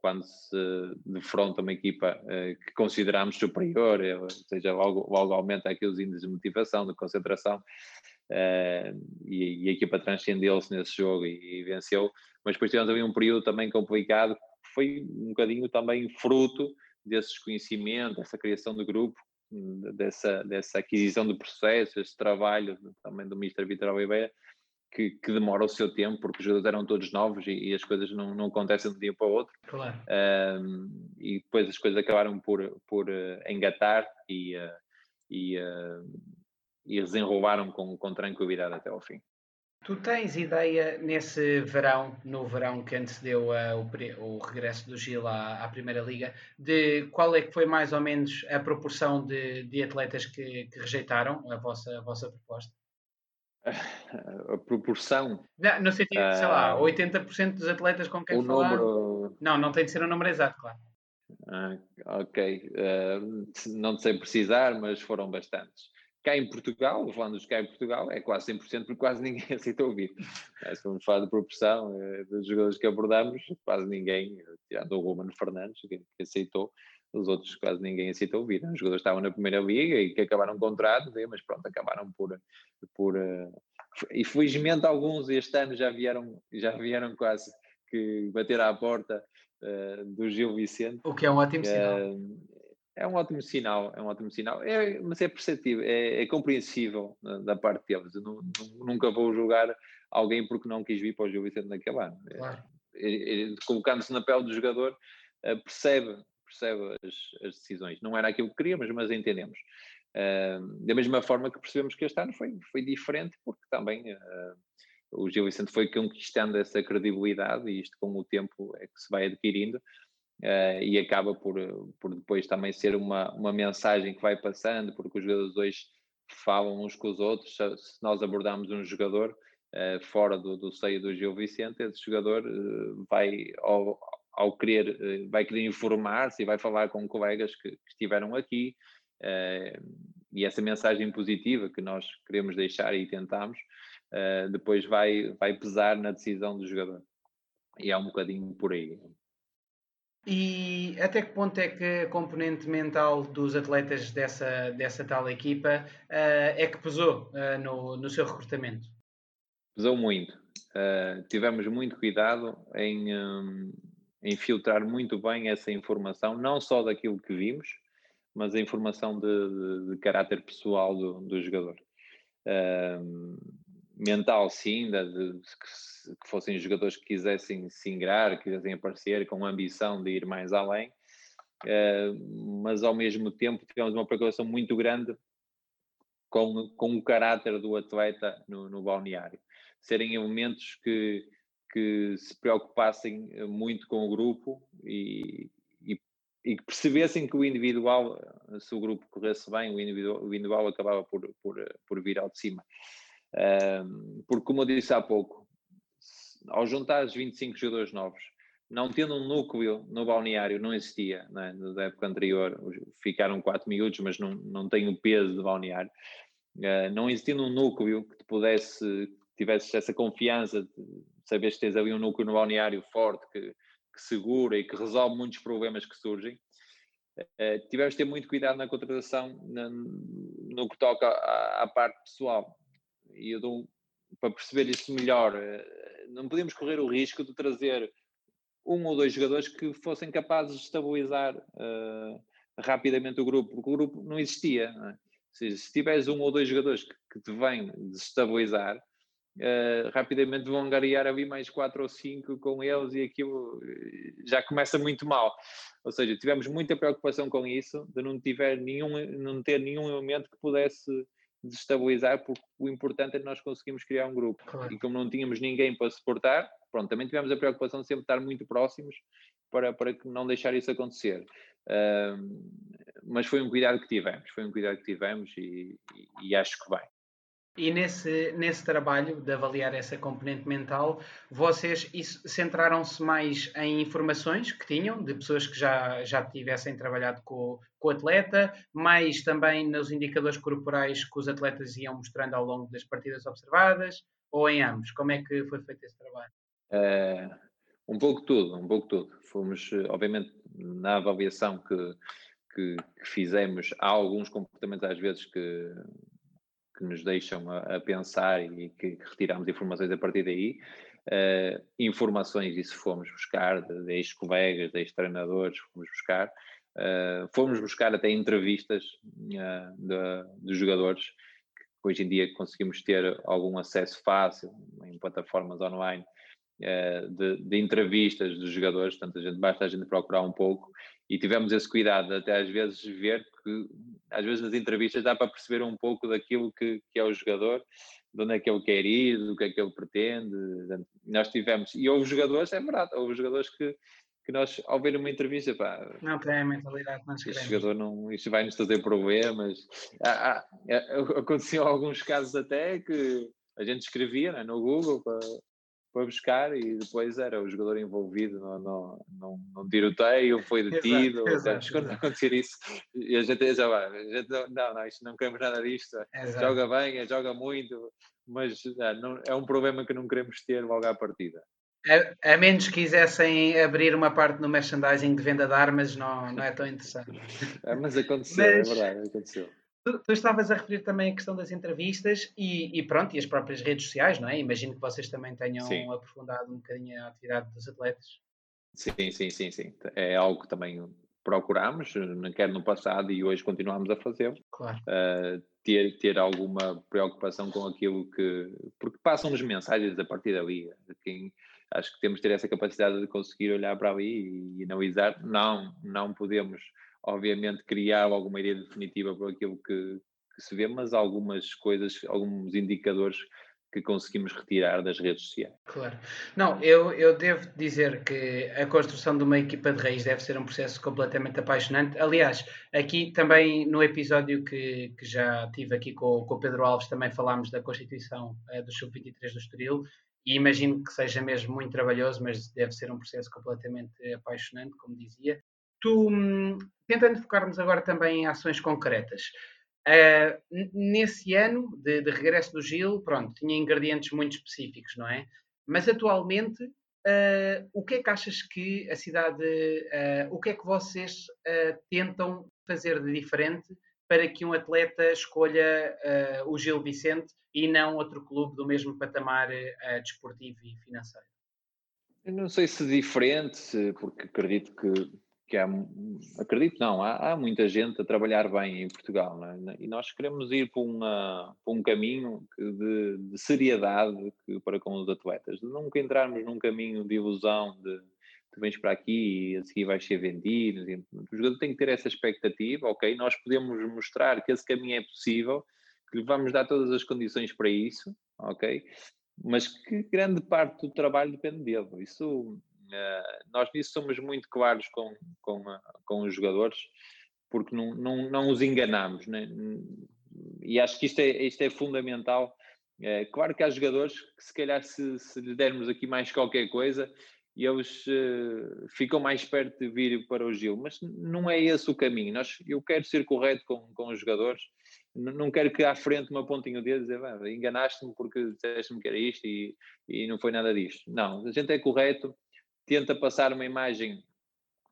quando se defronta uma equipa uh, que consideramos superior, eh, ou seja, logo, logo aumenta aqui os índices de motivação, de concentração, uh, e, a equipa transcendeu-se nesse jogo e, venceu mas depois tivemos ali um período também complicado, que foi um bocadinho também fruto desse desconhecimento, dessa criação de grupo, dessa, dessa aquisição de processos, esse trabalho também do Mr. Vitor Oliveira, que, que, demora o seu tempo, porque os jogadores eram todos novos e, e as coisas não, não, acontecem de um dia para o outro. Claro. Um, e depois as coisas acabaram por, por uh, engatar e, uh, e, uh, e desenrolaram com, com tranquilidade até ao fim. Tu tens ideia nesse verão, no verão que antecedeu uh, o, o, regresso do Gil à, à, Primeira Liga, de qual é que foi mais ou menos a proporção de, de atletas que, que, rejeitaram a vossa, a vossa proposta? A proporção? Não, no sentido, uh, sei lá, 80% ah, dos atletas com quem o falar... Número... Não, não tem de ser um número exato, claro. Ah, ok, uh, não sei precisar, mas foram bastantes. Cá em Portugal, falando de cá em Portugal, é quase 100% porque quase ninguém aceita ouvir. É, se formos falar de proporção é, dos jogadores que abordamos, quase ninguém, tirando o Romano Fernandes, que, aceitou, os outros quase ninguém aceita ouvir. Os jogadores estavam na primeira liga e que acabaram o contrato, mas pronto, acabaram por. por uh, e felizmente alguns este ano já vieram, já vieram quase que bater à porta uh, do Gil Vicente. O que é um ótimo sinal. Uh, é um ótimo sinal, é um ótimo sinal, é, mas é perceptível, é, é compreensível né, da parte deles. Eu não, nunca vou julgar alguém porque não quis vir para o Gil Vicente naquele ano. É, claro. É, Colocando-se na pele do jogador, eh, percebe, percebe as, as, decisões. Não era aquilo que queríamos, mas entendemos. Uh, da mesma forma que percebemos que este ano foi, foi diferente, porque também uh, o Gil Vicente foi conquistando essa credibilidade e isto com o tempo é que se vai adquirindo uh, e acaba por, por depois também ser uma, uma mensagem que vai passando, porque os jogadores hoje falam uns com os outros. Se nós abordarmos um jogador uh, fora do, do seio do Gil Vicente, esse jogador uh, vai, ao, ao querer, vai querer informar-se e vai falar com colegas que, que estiveram aqui. e essa mensagem positiva que nós queremos deixar e tentamos, depois vai, vai pesar na decisão do jogador. E é um bocadinho por aí. E até que ponto é que a componente mental dos atletas dessa, dessa tal equipa uh, é que pesou uh, no, no seu recrutamento? Pesou muito. Uh, tivemos muito cuidado em, um, em filtrar muito bem essa informação, não só daquilo que vimos, mas a informação de, de, de caráter pessoal do, do jogador. mental, sim, de, de, que fossem jogadores que quisessem se ingrar, que quisessem aparecer com ambição de ir mais além, uh, mas ao mesmo tempo tivemos uma preocupação muito grande com, com o caráter do atleta no, no balneário. Serem elementos que, que se preocupassem muito com o grupo e, e, e que percebessem que o individual, se o grupo corresse bem, o individual, o individual acabava por, por, por vir ao de cima. Um, porque, como eu disse há pouco, ao juntar os 25 jogadores novos, não tendo um núcleo no balneário, não existia, né? da época anterior, ficaram 4 minutos, mas não, não tem o peso de balneário. Uh, não existindo um núcleo que te pudesse, tivesse essa confiança de que tens ali um núcleo no balneário forte, que, que segura e que resolve muitos problemas que surgem, uh, tivemos de ter muito cuidado na contratação na, no que toca à, à parte pessoal. E eu dou, para perceber isso melhor, uh, não podíamos correr o risco de trazer um ou dois jogadores que fossem capazes de estabilizar uh, rapidamente o grupo, porque o grupo não existia. Não é? seja, se tiveres um ou dois jogadores que, que te vêm desestabilizar, uh, rapidamente vão angariar ali mais quatro ou cinco com eles e aquilo eh, já começa muito mal. Ou seja, tivemos muita preocupação com isso, de não, tiver nenhum, não ter nenhum elemento que pudesse desestabilizar, porque o importante é que nós conseguimos criar um grupo. Claro. E como não tínhamos ninguém para suportar, pronto, também tivemos a preocupação de sempre estar muito próximos para, para não deixar isso acontecer. Uh, mas foi um cuidado que tivemos, foi um cuidado que tivemos e, e, e acho que vai. E nesse, nesse trabalho de avaliar essa componente mental, vocês centraram-se mais em informações que tinham, de pessoas que já, já tivessem trabalhado com, com o atleta, mais também nos indicadores corporais que os atletas iam mostrando ao longo das partidas observadas, ou em ambos? Como é que foi feito esse trabalho? Uh, um pouco tudo, um pouco tudo. Fomos, obviamente, na avaliação que, que, que fizemos, há alguns comportamentos às vezes que que nos deixam a, a pensar e que, que, retiramos informações a partir daí. Uh, informações, isso fomos buscar, de, ex-colegas, de ex-treinadores, fomos buscar. Uh, fomos buscar até entrevistas de, de, jogadores, que hoje em dia conseguimos ter algum acesso fácil em plataformas online de, de, entrevistas dos jogadores, portanto a gente, basta a gente procurar um pouco e tivemos esse cuidado até às vezes ver que às vezes nas entrevistas dá para perceber um pouco daquilo que, que é o jogador, de onde é que ele quer ir, do que é que ele pretende. Nós tivemos, e houve jogadores, é verdade, houve jogadores que, que nós, ao ver uma entrevista, pá, não tem a mentalidade nós queremos. Jogador não, isto vai nos trazer problemas. Ah, ah, é, aconteciam alguns casos até que a gente escrevia né, no Google para, foi buscar e depois era o jogador envolvido no, no, no, no tiroteio, foi detido, exato, quando acontecer isso, e a gente já vai, a gente, não, não, isto não queremos nada disto, exato. joga bem, joga muito, mas não, é um problema que não queremos ter logo à partida. A, a, menos que quisessem abrir uma parte no merchandising de venda de armas, não, não é tão interessante. É, mas aconteceu, é mas, é verdade, aconteceu. Tu, tu, estavas a referir também a questão das entrevistas e, e, pronto, e as próprias redes sociais, não é? Imagino que vocês também tenham sim. aprofundado um bocadinho a atividade dos atletas. Sim, sim, sim, sim. É algo que também procuramos, quer no passado e hoje continuamos a fazer. Claro. Uh, ter, ter alguma preocupação com aquilo que. Porque passam-nos mensagens a partir dali. Quem, acho que temos de ter essa capacidade de conseguir olhar para ali e, e analisar. Não, não podemos obviamente, criar alguma ideia definitiva por aquilo que, que se vê, mas algumas coisas, alguns indicadores que conseguimos retirar das redes sociais. Claro. Não, eu, eu devo dizer que a construção de uma equipa de reis deve ser um processo completamente apaixonante. Aliás, aqui também no episódio que, que já tive aqui com, com o Pedro Alves, também falámos da constituição uh, do Sub-23 do Estoril e imagino que seja mesmo muito trabalhoso, mas deve ser um processo completamente apaixonante, como dizia. Tu, hum, tentando focarmos agora também em ações concretas, uh, nesse ano de, de, regresso do Gil, pronto, tinha ingredientes muito específicos, não é? Mas atualmente, uh, o que é que achas que a cidade, uh, o que é que vocês tentam fazer de diferente para que um atleta escolha o Gil Vicente e não outro clube do mesmo patamar desportivo e financeiro? Eu não sei se diferente, porque acredito que que há, acredito não, há, há, muita gente a trabalhar bem em Portugal é? e nós queremos ir para, uma, para um caminho de, de, seriedade para com os atletas, de nunca entrarmos num caminho de ilusão de tu vens para aqui e a seguir vais ser vendido. O jogador tem que ter essa expectativa, ok? Nós podemos mostrar que esse caminho é possível, que lhe vamos dar todas as condições para isso, ok? Mas que grande parte do trabalho depende dele. Isso nós nisso somos muito claros com, com, uh, com os jogadores, porque não, não, não os enganamos. Né? E acho que isto é, isto é fundamental. É, claro que há jogadores que, se calhar, se, se lhe dermos aqui mais qualquer coisa, eles uh, ficam mais perto de vir para o Gil, mas não é esse o caminho. Nós, eu quero ser correto com, com os jogadores, não quero que à frente uma pontinha o dedo dizer enganaste-me porque disseste-me que era isto e, e não foi nada disto. Não, a gente é correto, tenta passar uma imagem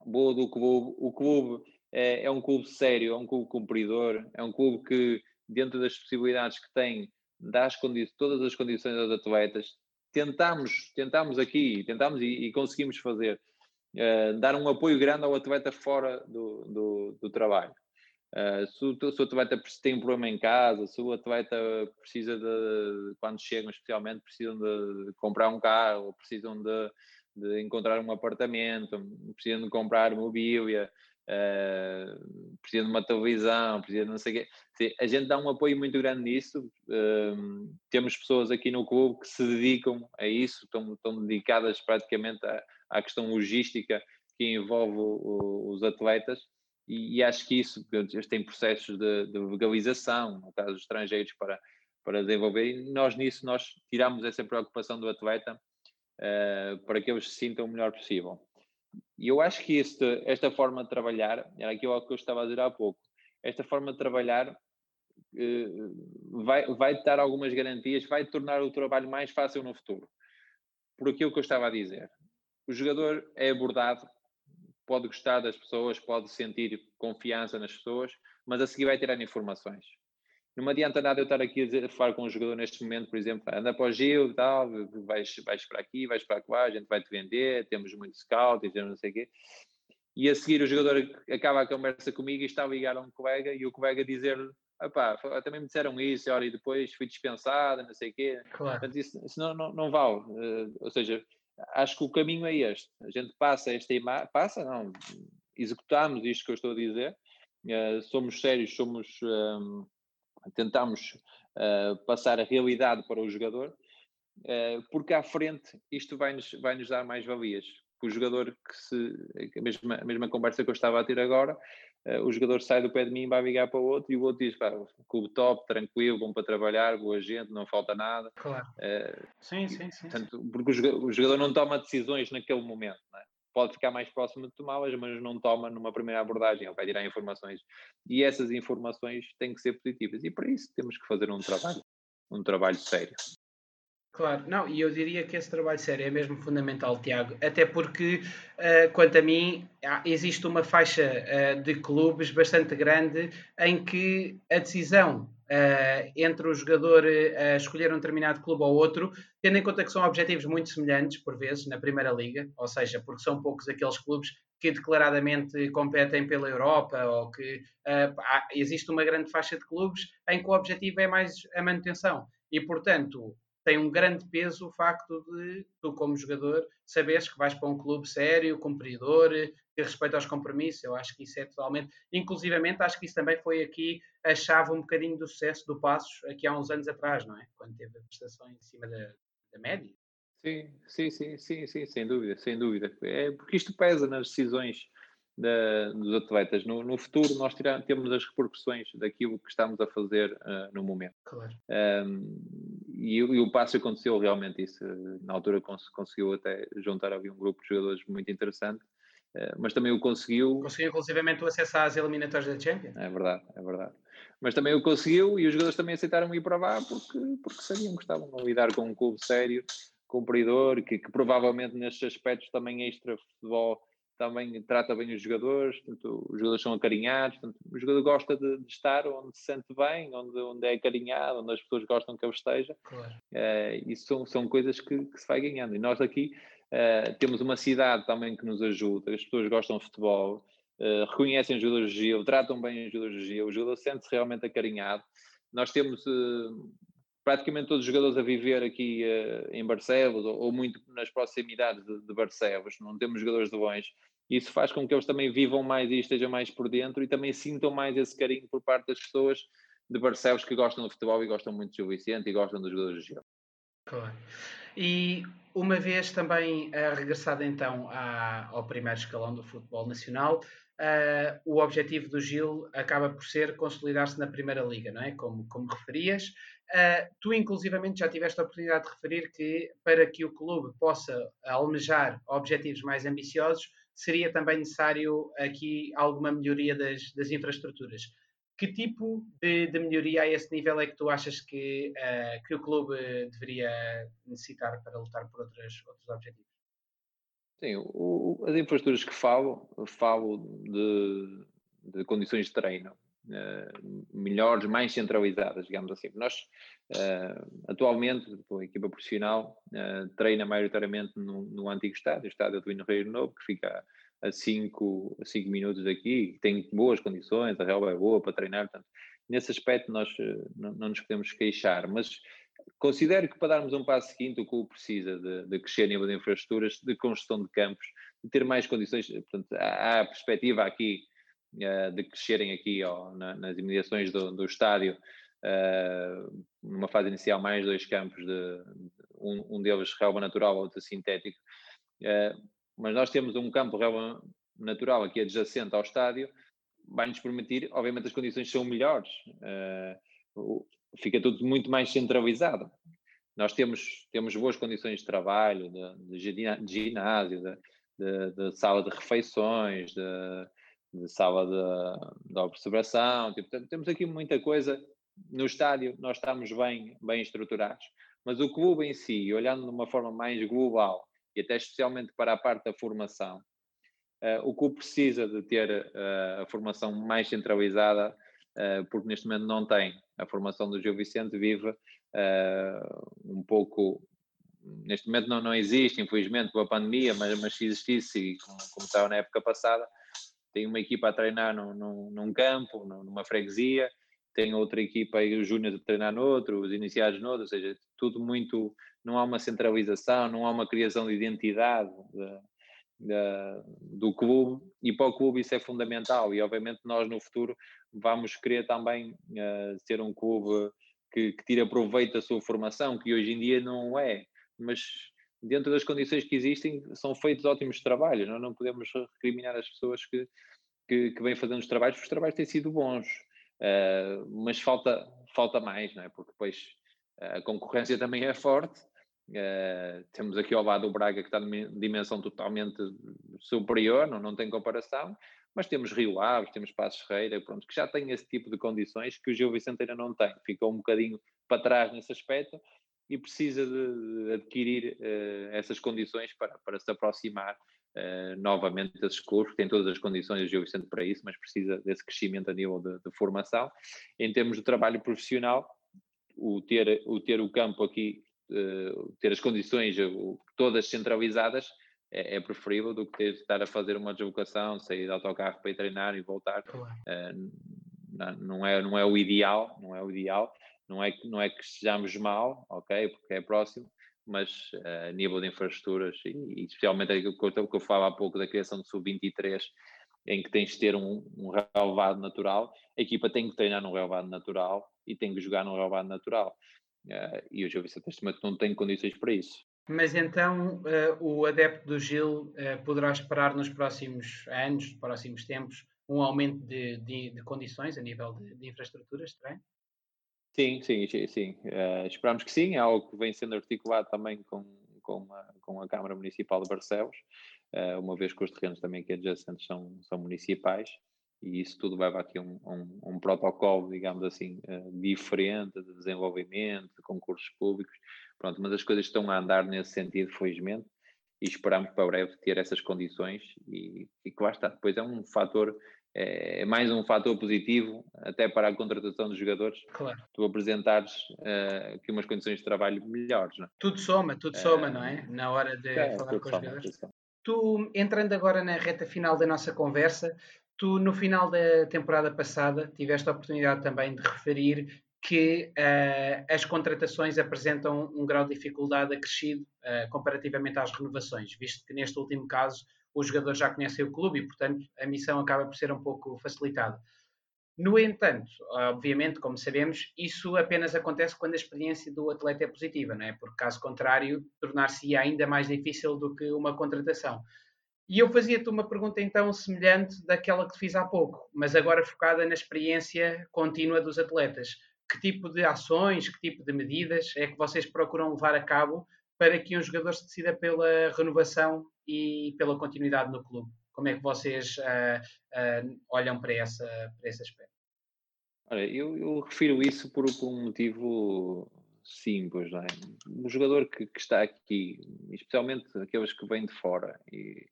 boa do clube. O clube é, é um clube sério, é um clube cumpridor, é um clube que, dentro das possibilidades que tem, dá as todas as condições aos atletas, tentámos, tentámos aqui, tentámos e, e conseguimos fazer, uh, dar um apoio grande ao atleta fora do, do, do trabalho. Uh, se, o, se o atleta tem um problema em casa, se o atleta precisa de, quando chegam especialmente, precisam de comprar um carro, precisam de, de encontrar um apartamento, precisam de comprar mobília, uh, precisam de uma televisão, precisam de não sei o quê. A gente dá um apoio muito grande nisso. Uh, temos pessoas aqui no clube que se dedicam a isso, estão, estão dedicadas praticamente à, à questão logística que envolve o, os atletas. E, e, acho que isso, eles têm processos de, de legalização, no caso estrangeiros, para, para desenvolver, e nós nisso nós tiramos essa preocupação do atleta uh, para que eles se sintam o melhor possível. E eu acho que este, esta forma de trabalhar, era aquilo que eu estava a dizer há pouco, esta forma de trabalhar uh, vai, vai dar algumas garantias, vai tornar o trabalho mais fácil no futuro. Por aquilo que eu estava a dizer. O jogador é abordado, pode gostar das pessoas, pode sentir confiança nas pessoas, mas a seguir vai tirar informações. Não me adianta nada eu estar aqui a, dizer, a falar com um jogador neste momento, por exemplo, anda para o Gil tal, vais, vais para aqui, vais para lá, a gente vai te vender, temos muito scout, temos não sei o quê. E a seguir o jogador acaba a conversa comigo e está a ligar a um colega e o colega dizer-lhe Epá, também me disseram isso, e depois fui dispensada, não sei o quê. Claro. Portanto, isso, isso não, não, não vale. Uh, ou seja, acho que o caminho é este. A gente passa esta imagem, passa, não, executamos isto que eu estou a dizer, uh, somos sérios, somos. Um, tentamos uh, passar a realidade para o jogador, uh, porque à frente isto vai-nos vai -nos dar mais valias. O jogador que se. A mesma, a mesma conversa que eu estava a ter agora, uh, o jogador sai do pé de mim, vai ligar para o outro e o outro diz: pá, clube top, tranquilo, bom para trabalhar, boa gente, não falta nada. Claro. sim, sim, sim. Portanto, porque o jogador, o jogador não toma decisões naquele momento, não é? Pode ficar mais próximo de tomá-las, mas não toma numa primeira abordagem, ele vai tirar informações. E essas informações têm que ser positivas. E para isso temos que fazer um trabalho, um trabalho sério. Claro, não, e eu diria que esse trabalho sério é mesmo fundamental, Tiago, até porque, uh, quanto a mim, existe uma faixa uh, de clubes bastante grande em que a decisão uh, entre o jogador uh, escolher um determinado clube ou outro, tendo em conta que são objetivos muito semelhantes, por vezes, na Primeira Liga, ou seja, porque são poucos aqueles clubes que declaradamente competem pela Europa ou que há, existe uma grande faixa de clubes em que o objetivo é mais a manutenção. E, portanto, tem um grande peso o facto de tu, como jogador, saberes que vais para um clube sério, cumpridor, que respeita aos compromissos. Eu acho que isso é totalmente. Inclusivamente, acho que isso também foi aqui a chave um bocadinho do sucesso do Passos aqui há uns anos atrás, não é? Quando teve a prestação em cima da, da média. Sim, sim, sim, sim, sim, sem dúvida, sem dúvida. É porque isto pesa nas decisões da, dos atletas. No, no futuro, nós temos as repercussões daquilo que estamos a fazer uh, no momento. Claro. Um, e, e, o passo aconteceu realmente isso. Na altura cons conseguiu até juntar ali um grupo de jogadores muito interessante, uh, mas também o conseguiu. Conseguiu inclusivamente o acesso às eliminatórias da Champions. É verdade, é verdade. Mas também o conseguiu e os jogadores também aceitaram ir para lá porque, porque sabiam que estavam a lidar com um clube sério, cumpridor, que, que provavelmente nestes aspectos também extra futebol também trata bem os jogadores, portanto, os jogadores são acarinhados, portanto, o jogador gosta de, de, estar onde se sente bem, onde, onde é acarinhado, onde as pessoas gostam que ele esteja. Claro. Uh, isso são, são coisas que, que, se vai ganhando. E nós aqui uh, temos uma cidade também que nos ajuda, as pessoas gostam de futebol, uh, reconhecem os jogadores de tratam bem os jogadores de o jogador sente-se realmente acarinhado. Nós temos praticamente todos os jogadores a viver aqui uh, em Barcelos ou, ou, muito nas proximidades de, de, Barcelos, não temos jogadores de longe. Isso faz com que eles também vivam mais e estejam mais por dentro e também sintam mais esse carinho por parte das pessoas de Barcelos que gostam do futebol e gostam muito de Gil Vicente e gostam dos jogadores de Gil. Claro. E uma vez também uh, regressado então à, ao primeiro escalão do futebol nacional, uh, o objetivo do Gil acaba por ser consolidar-se na Primeira Liga, não é? Como, como referias. Uh, tu, inclusivamente, já tiveste a oportunidade de referir que para que o clube possa almejar objetivos mais ambiciosos, seria também necessário aqui alguma melhoria das, das infraestruturas. Que tipo de, de, melhoria a esse nível é que tu achas que, uh, que o clube deveria necessitar para lutar por outros, outros objetivos? Sim, o, as infraestruturas que falo, falo de, de condições de treino. uh, melhores, mais centralizadas, digamos assim. Nós, uh, atualmente, a equipa profissional treina maioritariamente no, no, antigo estádio, o estádio do Rio Novo, que fica a 5 cinco, minutos daqui, tem boas condições, a relva é boa para treinar, portanto, nesse aspecto nós não, não, nos podemos queixar, mas considero que para darmos um passo seguinte o clube precisa de, de crescer a nível de infraestruturas, de construção de campos, de ter mais condições, portanto, há, há a perspectiva aqui uh, de crescerem aqui ó, na, nas imediações do, do estádio, uh, numa fase inicial mais dois campos, de, um, um deles relva natural, outro sintético, uh, mas nós temos um campo natural aqui adjacente ao estádio, vai-nos permitir, obviamente as condições são melhores, fica tudo muito mais centralizado. Nós temos, temos boas condições de trabalho, de, de ginásio, de, de, de, sala de refeições, de, sala de, de observação. Tipo, temos aqui muita coisa. No estádio, nós estamos bem, bem estruturados. Mas o clube em si, olhando de uma forma mais global, e até especialmente para a parte da formação, uh, o clube precisa de ter uh, a formação mais centralizada, uh, porque neste momento não tem. A formação do Gil Vicente vive um pouco neste momento não, não existe, infelizmente, com a pandemia, mas, mas se existisse, e como, como estava na época passada, tem uma equipa a treinar num, num, num campo, numa freguesia, tem outra equipa os júniores a treinar noutro, os iniciados noutro, ou seja, tudo muito, não há uma centralização, não há uma criação de identidade de, de, do clube, e para o clube isso é fundamental, e obviamente nós no futuro vamos querer também uh, ser um clube que, que tire proveito da sua formação, que hoje em dia não é, mas dentro das condições que existem são feitos ótimos trabalhos, não, não podemos recriminar as pessoas que, que, que vêm fazendo os trabalhos, porque os trabalhos têm sido bons, uh, mas falta, falta mais, não é? porque depois a concorrência também é forte, uh, temos aqui ao lado o Braga que está numa dimensão totalmente superior, não, não tem comparação, mas temos Rio Aves, temos Passos Ferreira, pronto, que já têm esse tipo de condições que o Gil Vicente ainda não tem, ficou um bocadinho para trás nesse aspecto, e precisa de, adquirir uh, essas condições para, para se aproximar uh, novamente desses clubes, tem todas as condições o Gil Vicente para isso, mas precisa desse crescimento a nível de, de, formação. Em termos de trabalho profissional, o ter o, ter o campo aqui, uh, ter as condições todas centralizadas, é, é, preferível do que ter de estar a fazer uma deslocação, sair de autocarro para ir treinar e voltar. Não, não, é, não é o ideal, não é o ideal, não é que, não é que estejamos mal, ok, porque é próximo, mas uh, a nível de infraestruturas, e, e especialmente aquilo que eu, que eu falava há pouco da criação do Sub-23, em que tens de ter um, um relevado natural, a equipa tem que treinar num relevado natural e tem que jogar num relevado natural. Uh, e hoje eu vi Vicente que não tem condições para isso. Mas então uh, o adepto do Gil uh, poderá esperar nos próximos anos, próximos tempos, um aumento de, de, de condições a nível de, de infraestruturas de treino? Sim, sim, sim. Uh, esperamos que sim. É algo que vem sendo articulado também com, com, a, com a Câmara Municipal de Barcelos, uma vez que os terrenos também aqui adjacentes são, são municipais e isso tudo leva aqui um, um, um protocolo, digamos assim, uh, diferente de desenvolvimento, de concursos públicos. Pronto, mas as coisas estão a andar nesse sentido, felizmente, e esperamos para breve ter essas condições e, e que lá está. Depois é um fator é, é mais um fator positivo até para a contratação dos jogadores. Claro. Tu apresentares uh, aqui umas condições de trabalho melhores. Não é? Tudo soma, tudo soma, não é? Na hora de é, falar com os soma, jogadores. Tu, entrando agora na reta final da nossa conversa, tu no final da temporada passada tiveste a oportunidade também de referir que uh, as contratações apresentam um grau de dificuldade acrescido uh, comparativamente às renovações, visto que neste último caso os jogadores já conhecem o clube e, portanto, a missão acaba por ser um pouco facilitada. No entanto, obviamente, como sabemos, isso apenas acontece quando a experiência do atleta é positiva, não é? Porque, caso contrário, tornar-se ainda mais difícil do que uma contratação. E eu fazia-te uma pergunta então semelhante daquela que te fiz há pouco, mas agora focada na experiência contínua dos atletas. Que tipo de ações, que tipo de medidas é que vocês procuram levar a cabo para que um jogador se decida pela renovação e pela continuidade no clube. Como é que vocês uh, uh, olham para, essa, para esse aspecto? Olha, eu, eu refiro isso por, por, um motivo simples. Não é? O jogador que, que, está aqui, especialmente aqueles que vêm de fora, e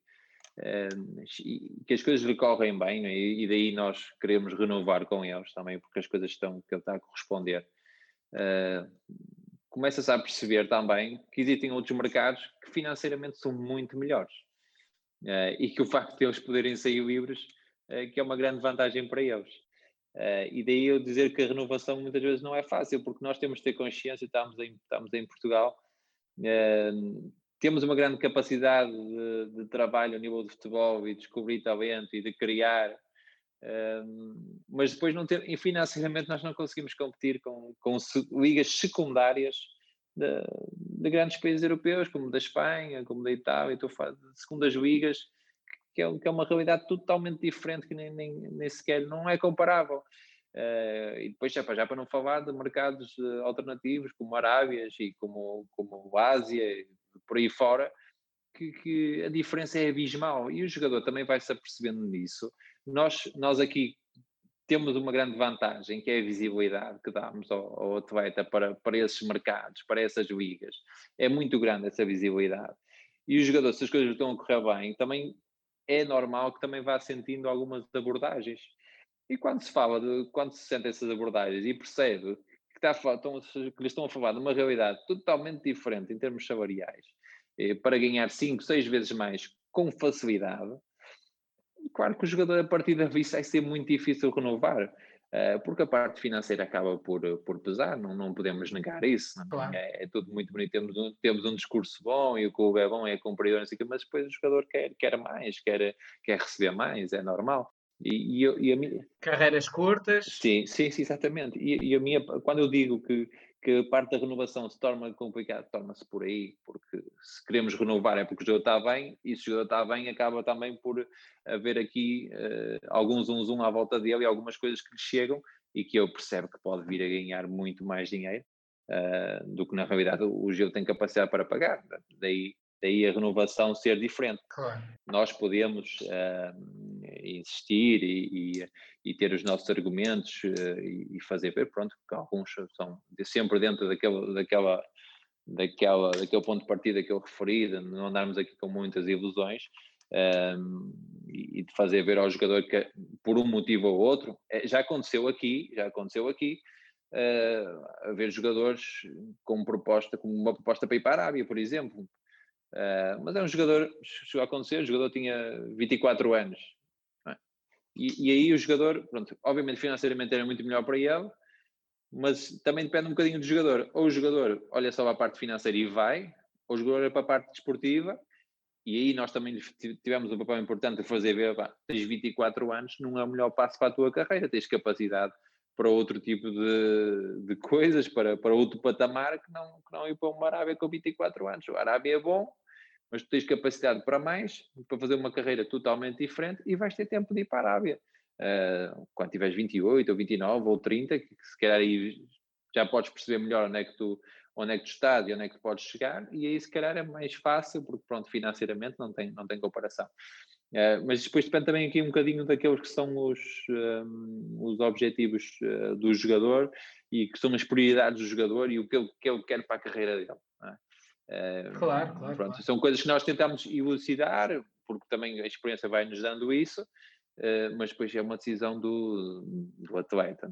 que as coisas lhe correm bem é? e daí nós queremos renovar com eles também, porque as coisas estão que ele está a corresponder. Uh, começa-se a perceber também que existem outros mercados que financeiramente são muito melhores uh, e que o facto de eles poderem sair livres uh, que é uma grande vantagem para eles. Uh, e daí eu dizer que a renovação muitas vezes não é fácil, porque nós temos de ter consciência, estamos em, estamos em Portugal, temos uma grande capacidade de, de, trabalho a nível de futebol e de descobrir talento e de criar, mas depois não ter, e financeiramente nós não conseguimos competir com, com ligas secundárias de, grandes países europeus, como da Espanha, como da Itália, estou a falar de segundas ligas, que é, que é uma realidade totalmente diferente, que nem, nem, nem sequer não é comparável. Uh, e depois, já, já para não falar de mercados uh, alternativos, como Arábias e como, como Ásia, por aí fora, que, que, a diferença é abismal. E o jogador também vai se apercebendo nisso. Nós, nós aqui temos uma grande vantagem, que é a visibilidade que damos ao, ao atleta para, para esses mercados, para essas ligas. É muito grande essa visibilidade. E o jogador, se as coisas estão a correr bem, também é normal que também vá sentindo algumas abordagens. E quando se fala, de, quando se sente essas abordagens e percebe que, está, estão, que lhes estão a falar de uma realidade totalmente diferente em termos salariais, eh, para ganhar 5, 6 vezes mais com facilidade, claro que o jogador a partir daí vai ser muito difícil renovar. Uh, porque a parte financeira acaba por, por pesar, não, não podemos negar isso. É? Claro. É, é, tudo muito bonito, temos um, temos um discurso bom e o clube é bom, é cumpridor, mas depois o jogador quer, quer mais, quer, quer receber mais, é normal. E, e, e a minha... Carreiras curtas. Sim, sim, sim exatamente. E, e, a minha, quando eu digo que, que parte da renovação se torna complicado, torna-se por aí, porque se queremos renovar é porque o jogador está bem, e se o jogador está bem, acaba também por haver aqui uh, alguns um zoom à volta dele e algumas coisas que lhe chegam e que eu percebo que pode vir a ganhar muito mais dinheiro uh, do que na realidade o jogador tem capacidade para pagar. Daí daí a renovação ser diferente. Claro. Nós podemos uh, insistir e, e, e, ter os nossos argumentos uh, e fazer ver, pronto, que alguns são sempre dentro daquela, daquela, daquela, daquele ponto de partida que eu referi, de não andarmos aqui com muitas ilusões. Um, e de fazer ver ao jogador que por um motivo ou outro é, já aconteceu aqui já aconteceu aqui uh, haver jogadores com proposta com uma proposta para ir para a Arábia por exemplo Uh, mas é um jogador, chegou a acontecer, o jogador tinha 24 anos. E, e, aí o jogador, pronto, obviamente financeiramente era muito melhor para ele, mas também depende um bocadinho do jogador. Ou o jogador olha só para a parte financeira e vai, ou o jogador olha para a parte desportiva, e aí nós também tivemos um papel importante de fazer ver, pá, tens 24 anos, não é o melhor passo para a tua carreira, tens capacidade para outro tipo de, de coisas, para, para outro patamar, que não, que não ir para uma Arábia com 24 anos. A Arábia é bom, mas tu tens capacidade para mais, para fazer uma carreira totalmente diferente e vais ter tempo de ir para a Arábia. Uh, quando tiveres 28 ou 29 ou 30, que se calhar aí já podes perceber melhor onde é que tu, onde é que tu estás e onde é que tu podes chegar, e aí se calhar é mais fácil, porque pronto, financeiramente não tem, não tem comparação. Uh, mas depois depende também aqui um bocadinho daqueles que são os, um, os objetivos uh, do jogador e que são as prioridades do jogador e o que ele, que ele quer para a carreira dele. Claro, claro, pronto, claro. São coisas que nós tentamos elucidar, porque também a experiência vai nos dando isso, uh, mas depois é uma decisão do, do atleta.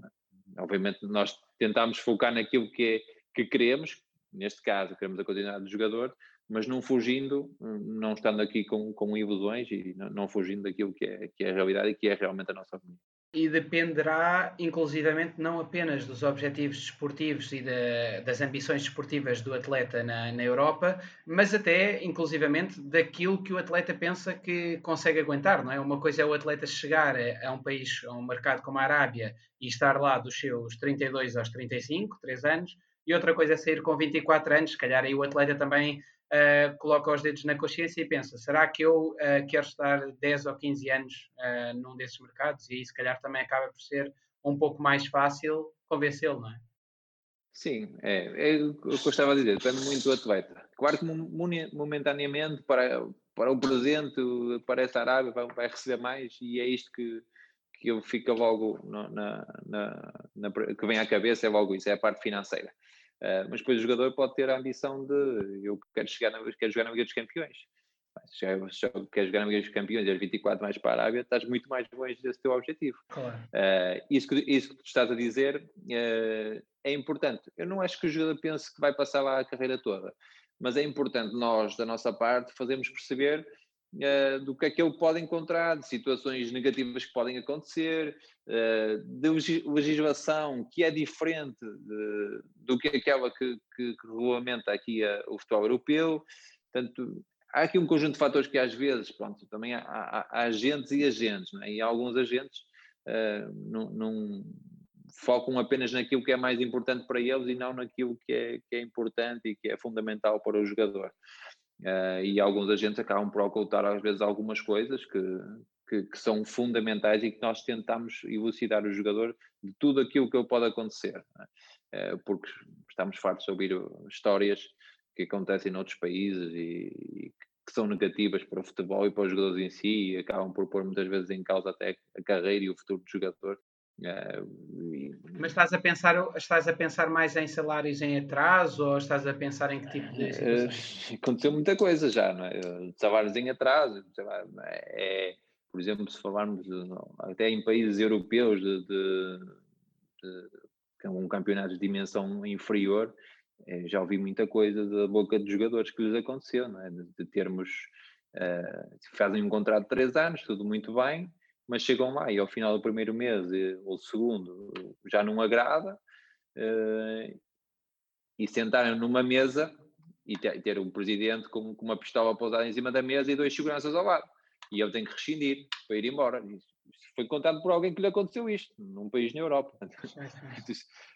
É? Obviamente nós tentamos focar naquilo que, é, que queremos, neste caso queremos a continuidade do jogador, mas não fugindo, não estando aqui com, com ilusões e não, não fugindo daquilo que é, que é a realidade e que é realmente a nossa opinião e dependerá inclusivamente não apenas dos objetivos desportivos e de, das ambições desportivas do atleta na, na, Europa, mas até inclusivamente daquilo que o atleta pensa que consegue aguentar, não é? Uma coisa é o atleta chegar a, a um país, a um mercado como a Arábia e estar lá dos seus 32 aos 35, 3 anos, e outra coisa é sair com 24 anos, se calhar aí o atleta também uh, coloca os dedos na consciência e pensa: será que eu uh, quero estar 10 ou 15 anos uh, num desses mercados? E aí, se calhar, também acaba por ser um pouco mais fácil convencê-lo, não é? Sim, é, é o que eu estava a dizer, depende muito do atleta. Claro que momentaneamente, para, para o presente, para essa Arábia, vai, vai receber mais e é isto que, que eu fico logo na, na, na, que vem à cabeça, é logo isso, é a parte financeira. Uh, mas depois o jogador pode ter a ambição de eu quero chegar na, quero jogar na Liga dos Campeões. Se queres jogar na Liga dos Campeões e és 24 mais para a Arábia, estás muito mais longe desse teu objetivo. Claro. Uh, isso, que, isso que tu estás a dizer uh, é importante. Eu não acho que o jogador pense que vai passar lá a carreira toda, mas é importante nós, da nossa parte, fazermos perceber uh, do que é que ele pode encontrar, de situações negativas que podem acontecer, de legislação que é diferente de, do que aquela que, que, que regulamenta aqui a, o futebol europeu. Portanto, há aqui um conjunto de fatores que às vezes, pronto, também há, há, há agentes e agentes, é? e alguns agentes uh, não, não, focam apenas naquilo que é mais importante para eles e não naquilo que é, que é importante e que é fundamental para o jogador. Uh, e alguns agentes acabam por ocultar às vezes algumas coisas que, que, que, são fundamentais e que nós tentamos elucidar o jogador de tudo aquilo que pode acontecer. Uh, porque estamos fartos de ouvir histórias que acontecem noutros países e, e, que são negativas para o futebol e para os jogadores em si e acabam por pôr muitas vezes em causa até a carreira e o futuro do jogador. E... Mas estás a pensar estás a pensar mais em salários em atraso ou estás a pensar em que tipo de uh, aconteceu muita coisa já não é? salários em atraso é, é, por exemplo se falarmos de, até em países europeus de, de, de um campeonato de dimensão inferior é, já ouvi muita coisa da boca dos jogadores que lhes aconteceu, não é? de, de termos, uh, fazem um contrato de três anos, tudo muito bem, mas chegam lá e ao final do primeiro mês ou segundo já não agrada uh, e sentarem numa mesa e ter, um presidente com, com, uma pistola pousada em cima da mesa e dois seguranças ao lado. E ele tem que rescindir para ir embora foi contado por alguém que lhe aconteceu isto, num país na Europa.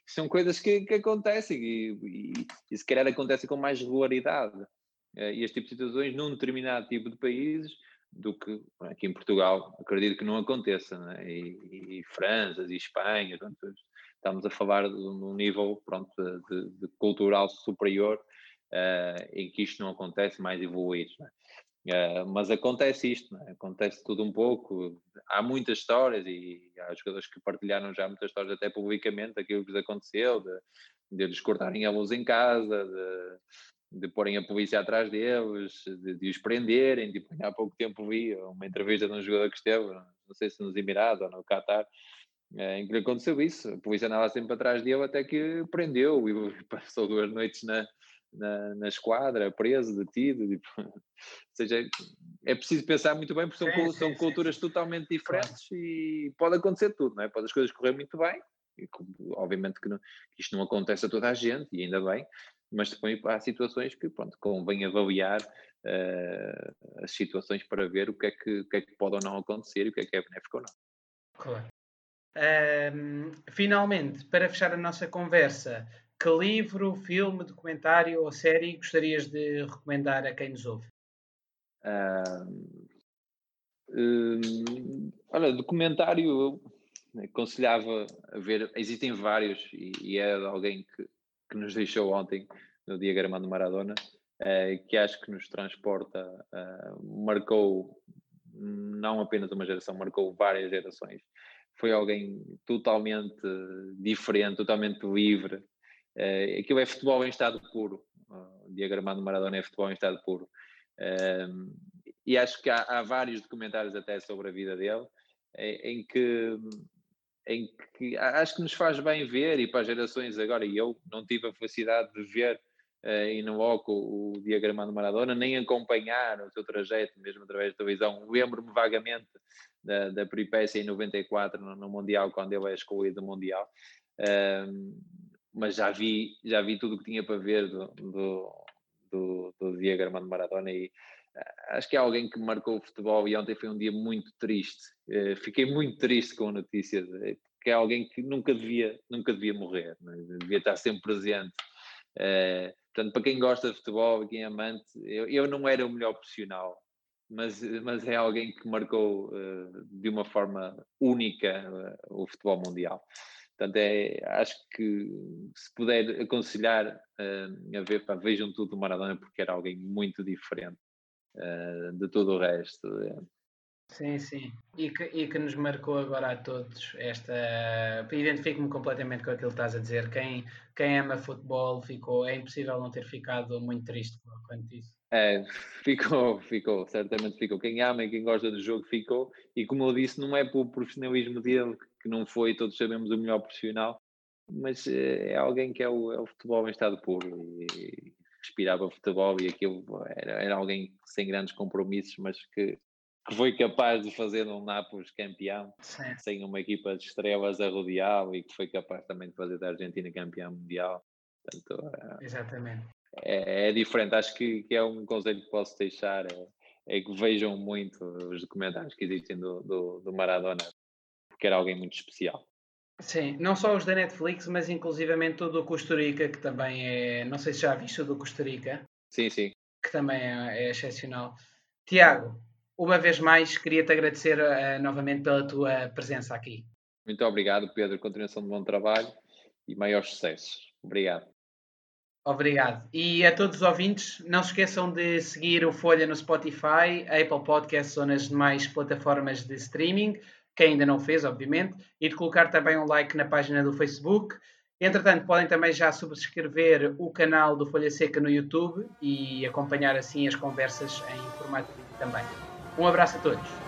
São coisas que, que acontecem e, e, e, se calhar acontecem com mais regularidade. Uh, este tipo de situações num determinado tipo de países do que aqui em Portugal, acredito que não aconteça, né? e, e, França e Espanha, estamos a falar de um nível pronto, de, de cultural superior uh, em que isto não acontece mais evoluído. Né? Uh, mas acontece isto, é? acontece tudo um pouco. Há muitas histórias e há jogadores que partilharam já muitas histórias, até publicamente, daquilo que lhes aconteceu, de, de eles cortarem a luz em casa, de, de porem a polícia atrás deles, de, de os prenderem. Tipo, há pouco tempo vi uma entrevista de um jogador que esteve, não sei se nos Emirados ou no Qatar, eh, em que lhe aconteceu isso. A polícia andava sempre atrás dele até que prendeu e passou duas noites na, na, na esquadra, preso, detido. Tipo, ou seja, é preciso pensar muito bem, porque são, sim, são sim, culturas sim. totalmente diferentes e pode acontecer tudo, não é? Pode as coisas correr muito bem, e, obviamente que, não, que, isto não acontece a toda a gente, e ainda bem, mas depois há situações que, pronto, convém avaliar uh, as situações para ver o que, é que, o que é que pode ou não acontecer e o que é que é benéfico ou não. Claro. Um, finalmente, para fechar a nossa conversa, que livro, filme, documentário ou série gostarias de recomendar a quem nos ouve? Uh, uh, olha, documentário eu aconselhava a ver, existem vários e, e é de alguém que, que nos deixou ontem no diagrama do Maradona, uh, que acho que nos transporta, ah, marcou não apenas uma geração, marcou várias gerações. Foi alguém totalmente diferente, totalmente livre, Uh, aquilo é futebol em estado puro. Uh, diagramado Maradona é futebol em estado puro. E acho que há, há, vários documentários até sobre a vida dele, em, que, em que acho que nos faz bem ver, e para as gerações agora, e eu não tive a felicidade de ver uh, em loco o, o diagramado Maradona, nem acompanhar o seu trajeto, mesmo através da televisão. Lembro-me vagamente da, da peripécia em 94 no, no Mundial, quando ele é escolhido do Mundial. Uh, mas já vi, já vi tudo o que tinha para ver do, do, do, do diagrama de Maradona e eh, acho que é alguém que marcou o futebol e ontem foi um dia muito triste. Uh, fiquei muito triste com a notícia de, que é alguém que nunca devia, nunca devia morrer, né? devia estar sempre presente. Uh, portanto, para quem gosta de futebol, quem é amante, eu, eu não era o melhor profissional, mas, mas é alguém que marcou uh, de uma forma única o futebol mundial. Portanto, é, acho que se puder aconselhar uh, a ver, pá, vejam tudo do Maradona porque era alguém muito diferente uh, de todo o resto. É. Sim, sim. E que, e que nos marcou agora a todos esta. Identifico-me completamente com aquilo que estás a dizer. Quem, quem ama futebol ficou. É impossível não ter ficado muito triste quanto isso. É, ficou, ficou, certamente ficou. Quem ama e quem gosta do jogo ficou. E como eu disse, não é pelo profissionalismo dele, que não foi, todos sabemos, o melhor profissional, mas eh, é alguém que é o, é o futebol em estado puro e respirava futebol e aquilo era, era alguém sem grandes compromissos, mas que, que foi capaz de fazer um Nápoles campeão, Sim. sem uma equipa de estrelas a rodeá-lo e que foi capaz também de fazer da Argentina campeão mundial. Portanto, Exatamente. É, é, diferente, acho que, que, é um conselho que posso deixar, é, é, que vejam muito os documentários que existem do, do, do Maradona, porque era alguém muito especial. Sim, não só os da Netflix, mas inclusivamente o do Costa Rica, que também é. Não sei se já viste o do Costa Rica. Sim, sim. Que também é, é excepcional. Tiago, uma vez mais, queria-te agradecer uh, novamente pela tua presença aqui. Muito obrigado, Pedro. Continuação de bom trabalho e maiores sucessos. Obrigado. Obrigado. E a todos os ouvintes, não se esqueçam de seguir o Folha no Spotify, Apple Podcasts ou nas demais plataformas de streaming quem ainda não fez, obviamente, e de colocar também um like na página do Facebook. Entretanto, podem também já subscrever o canal do Folha Seca no YouTube e acompanhar assim as conversas em formato também. Um abraço a todos.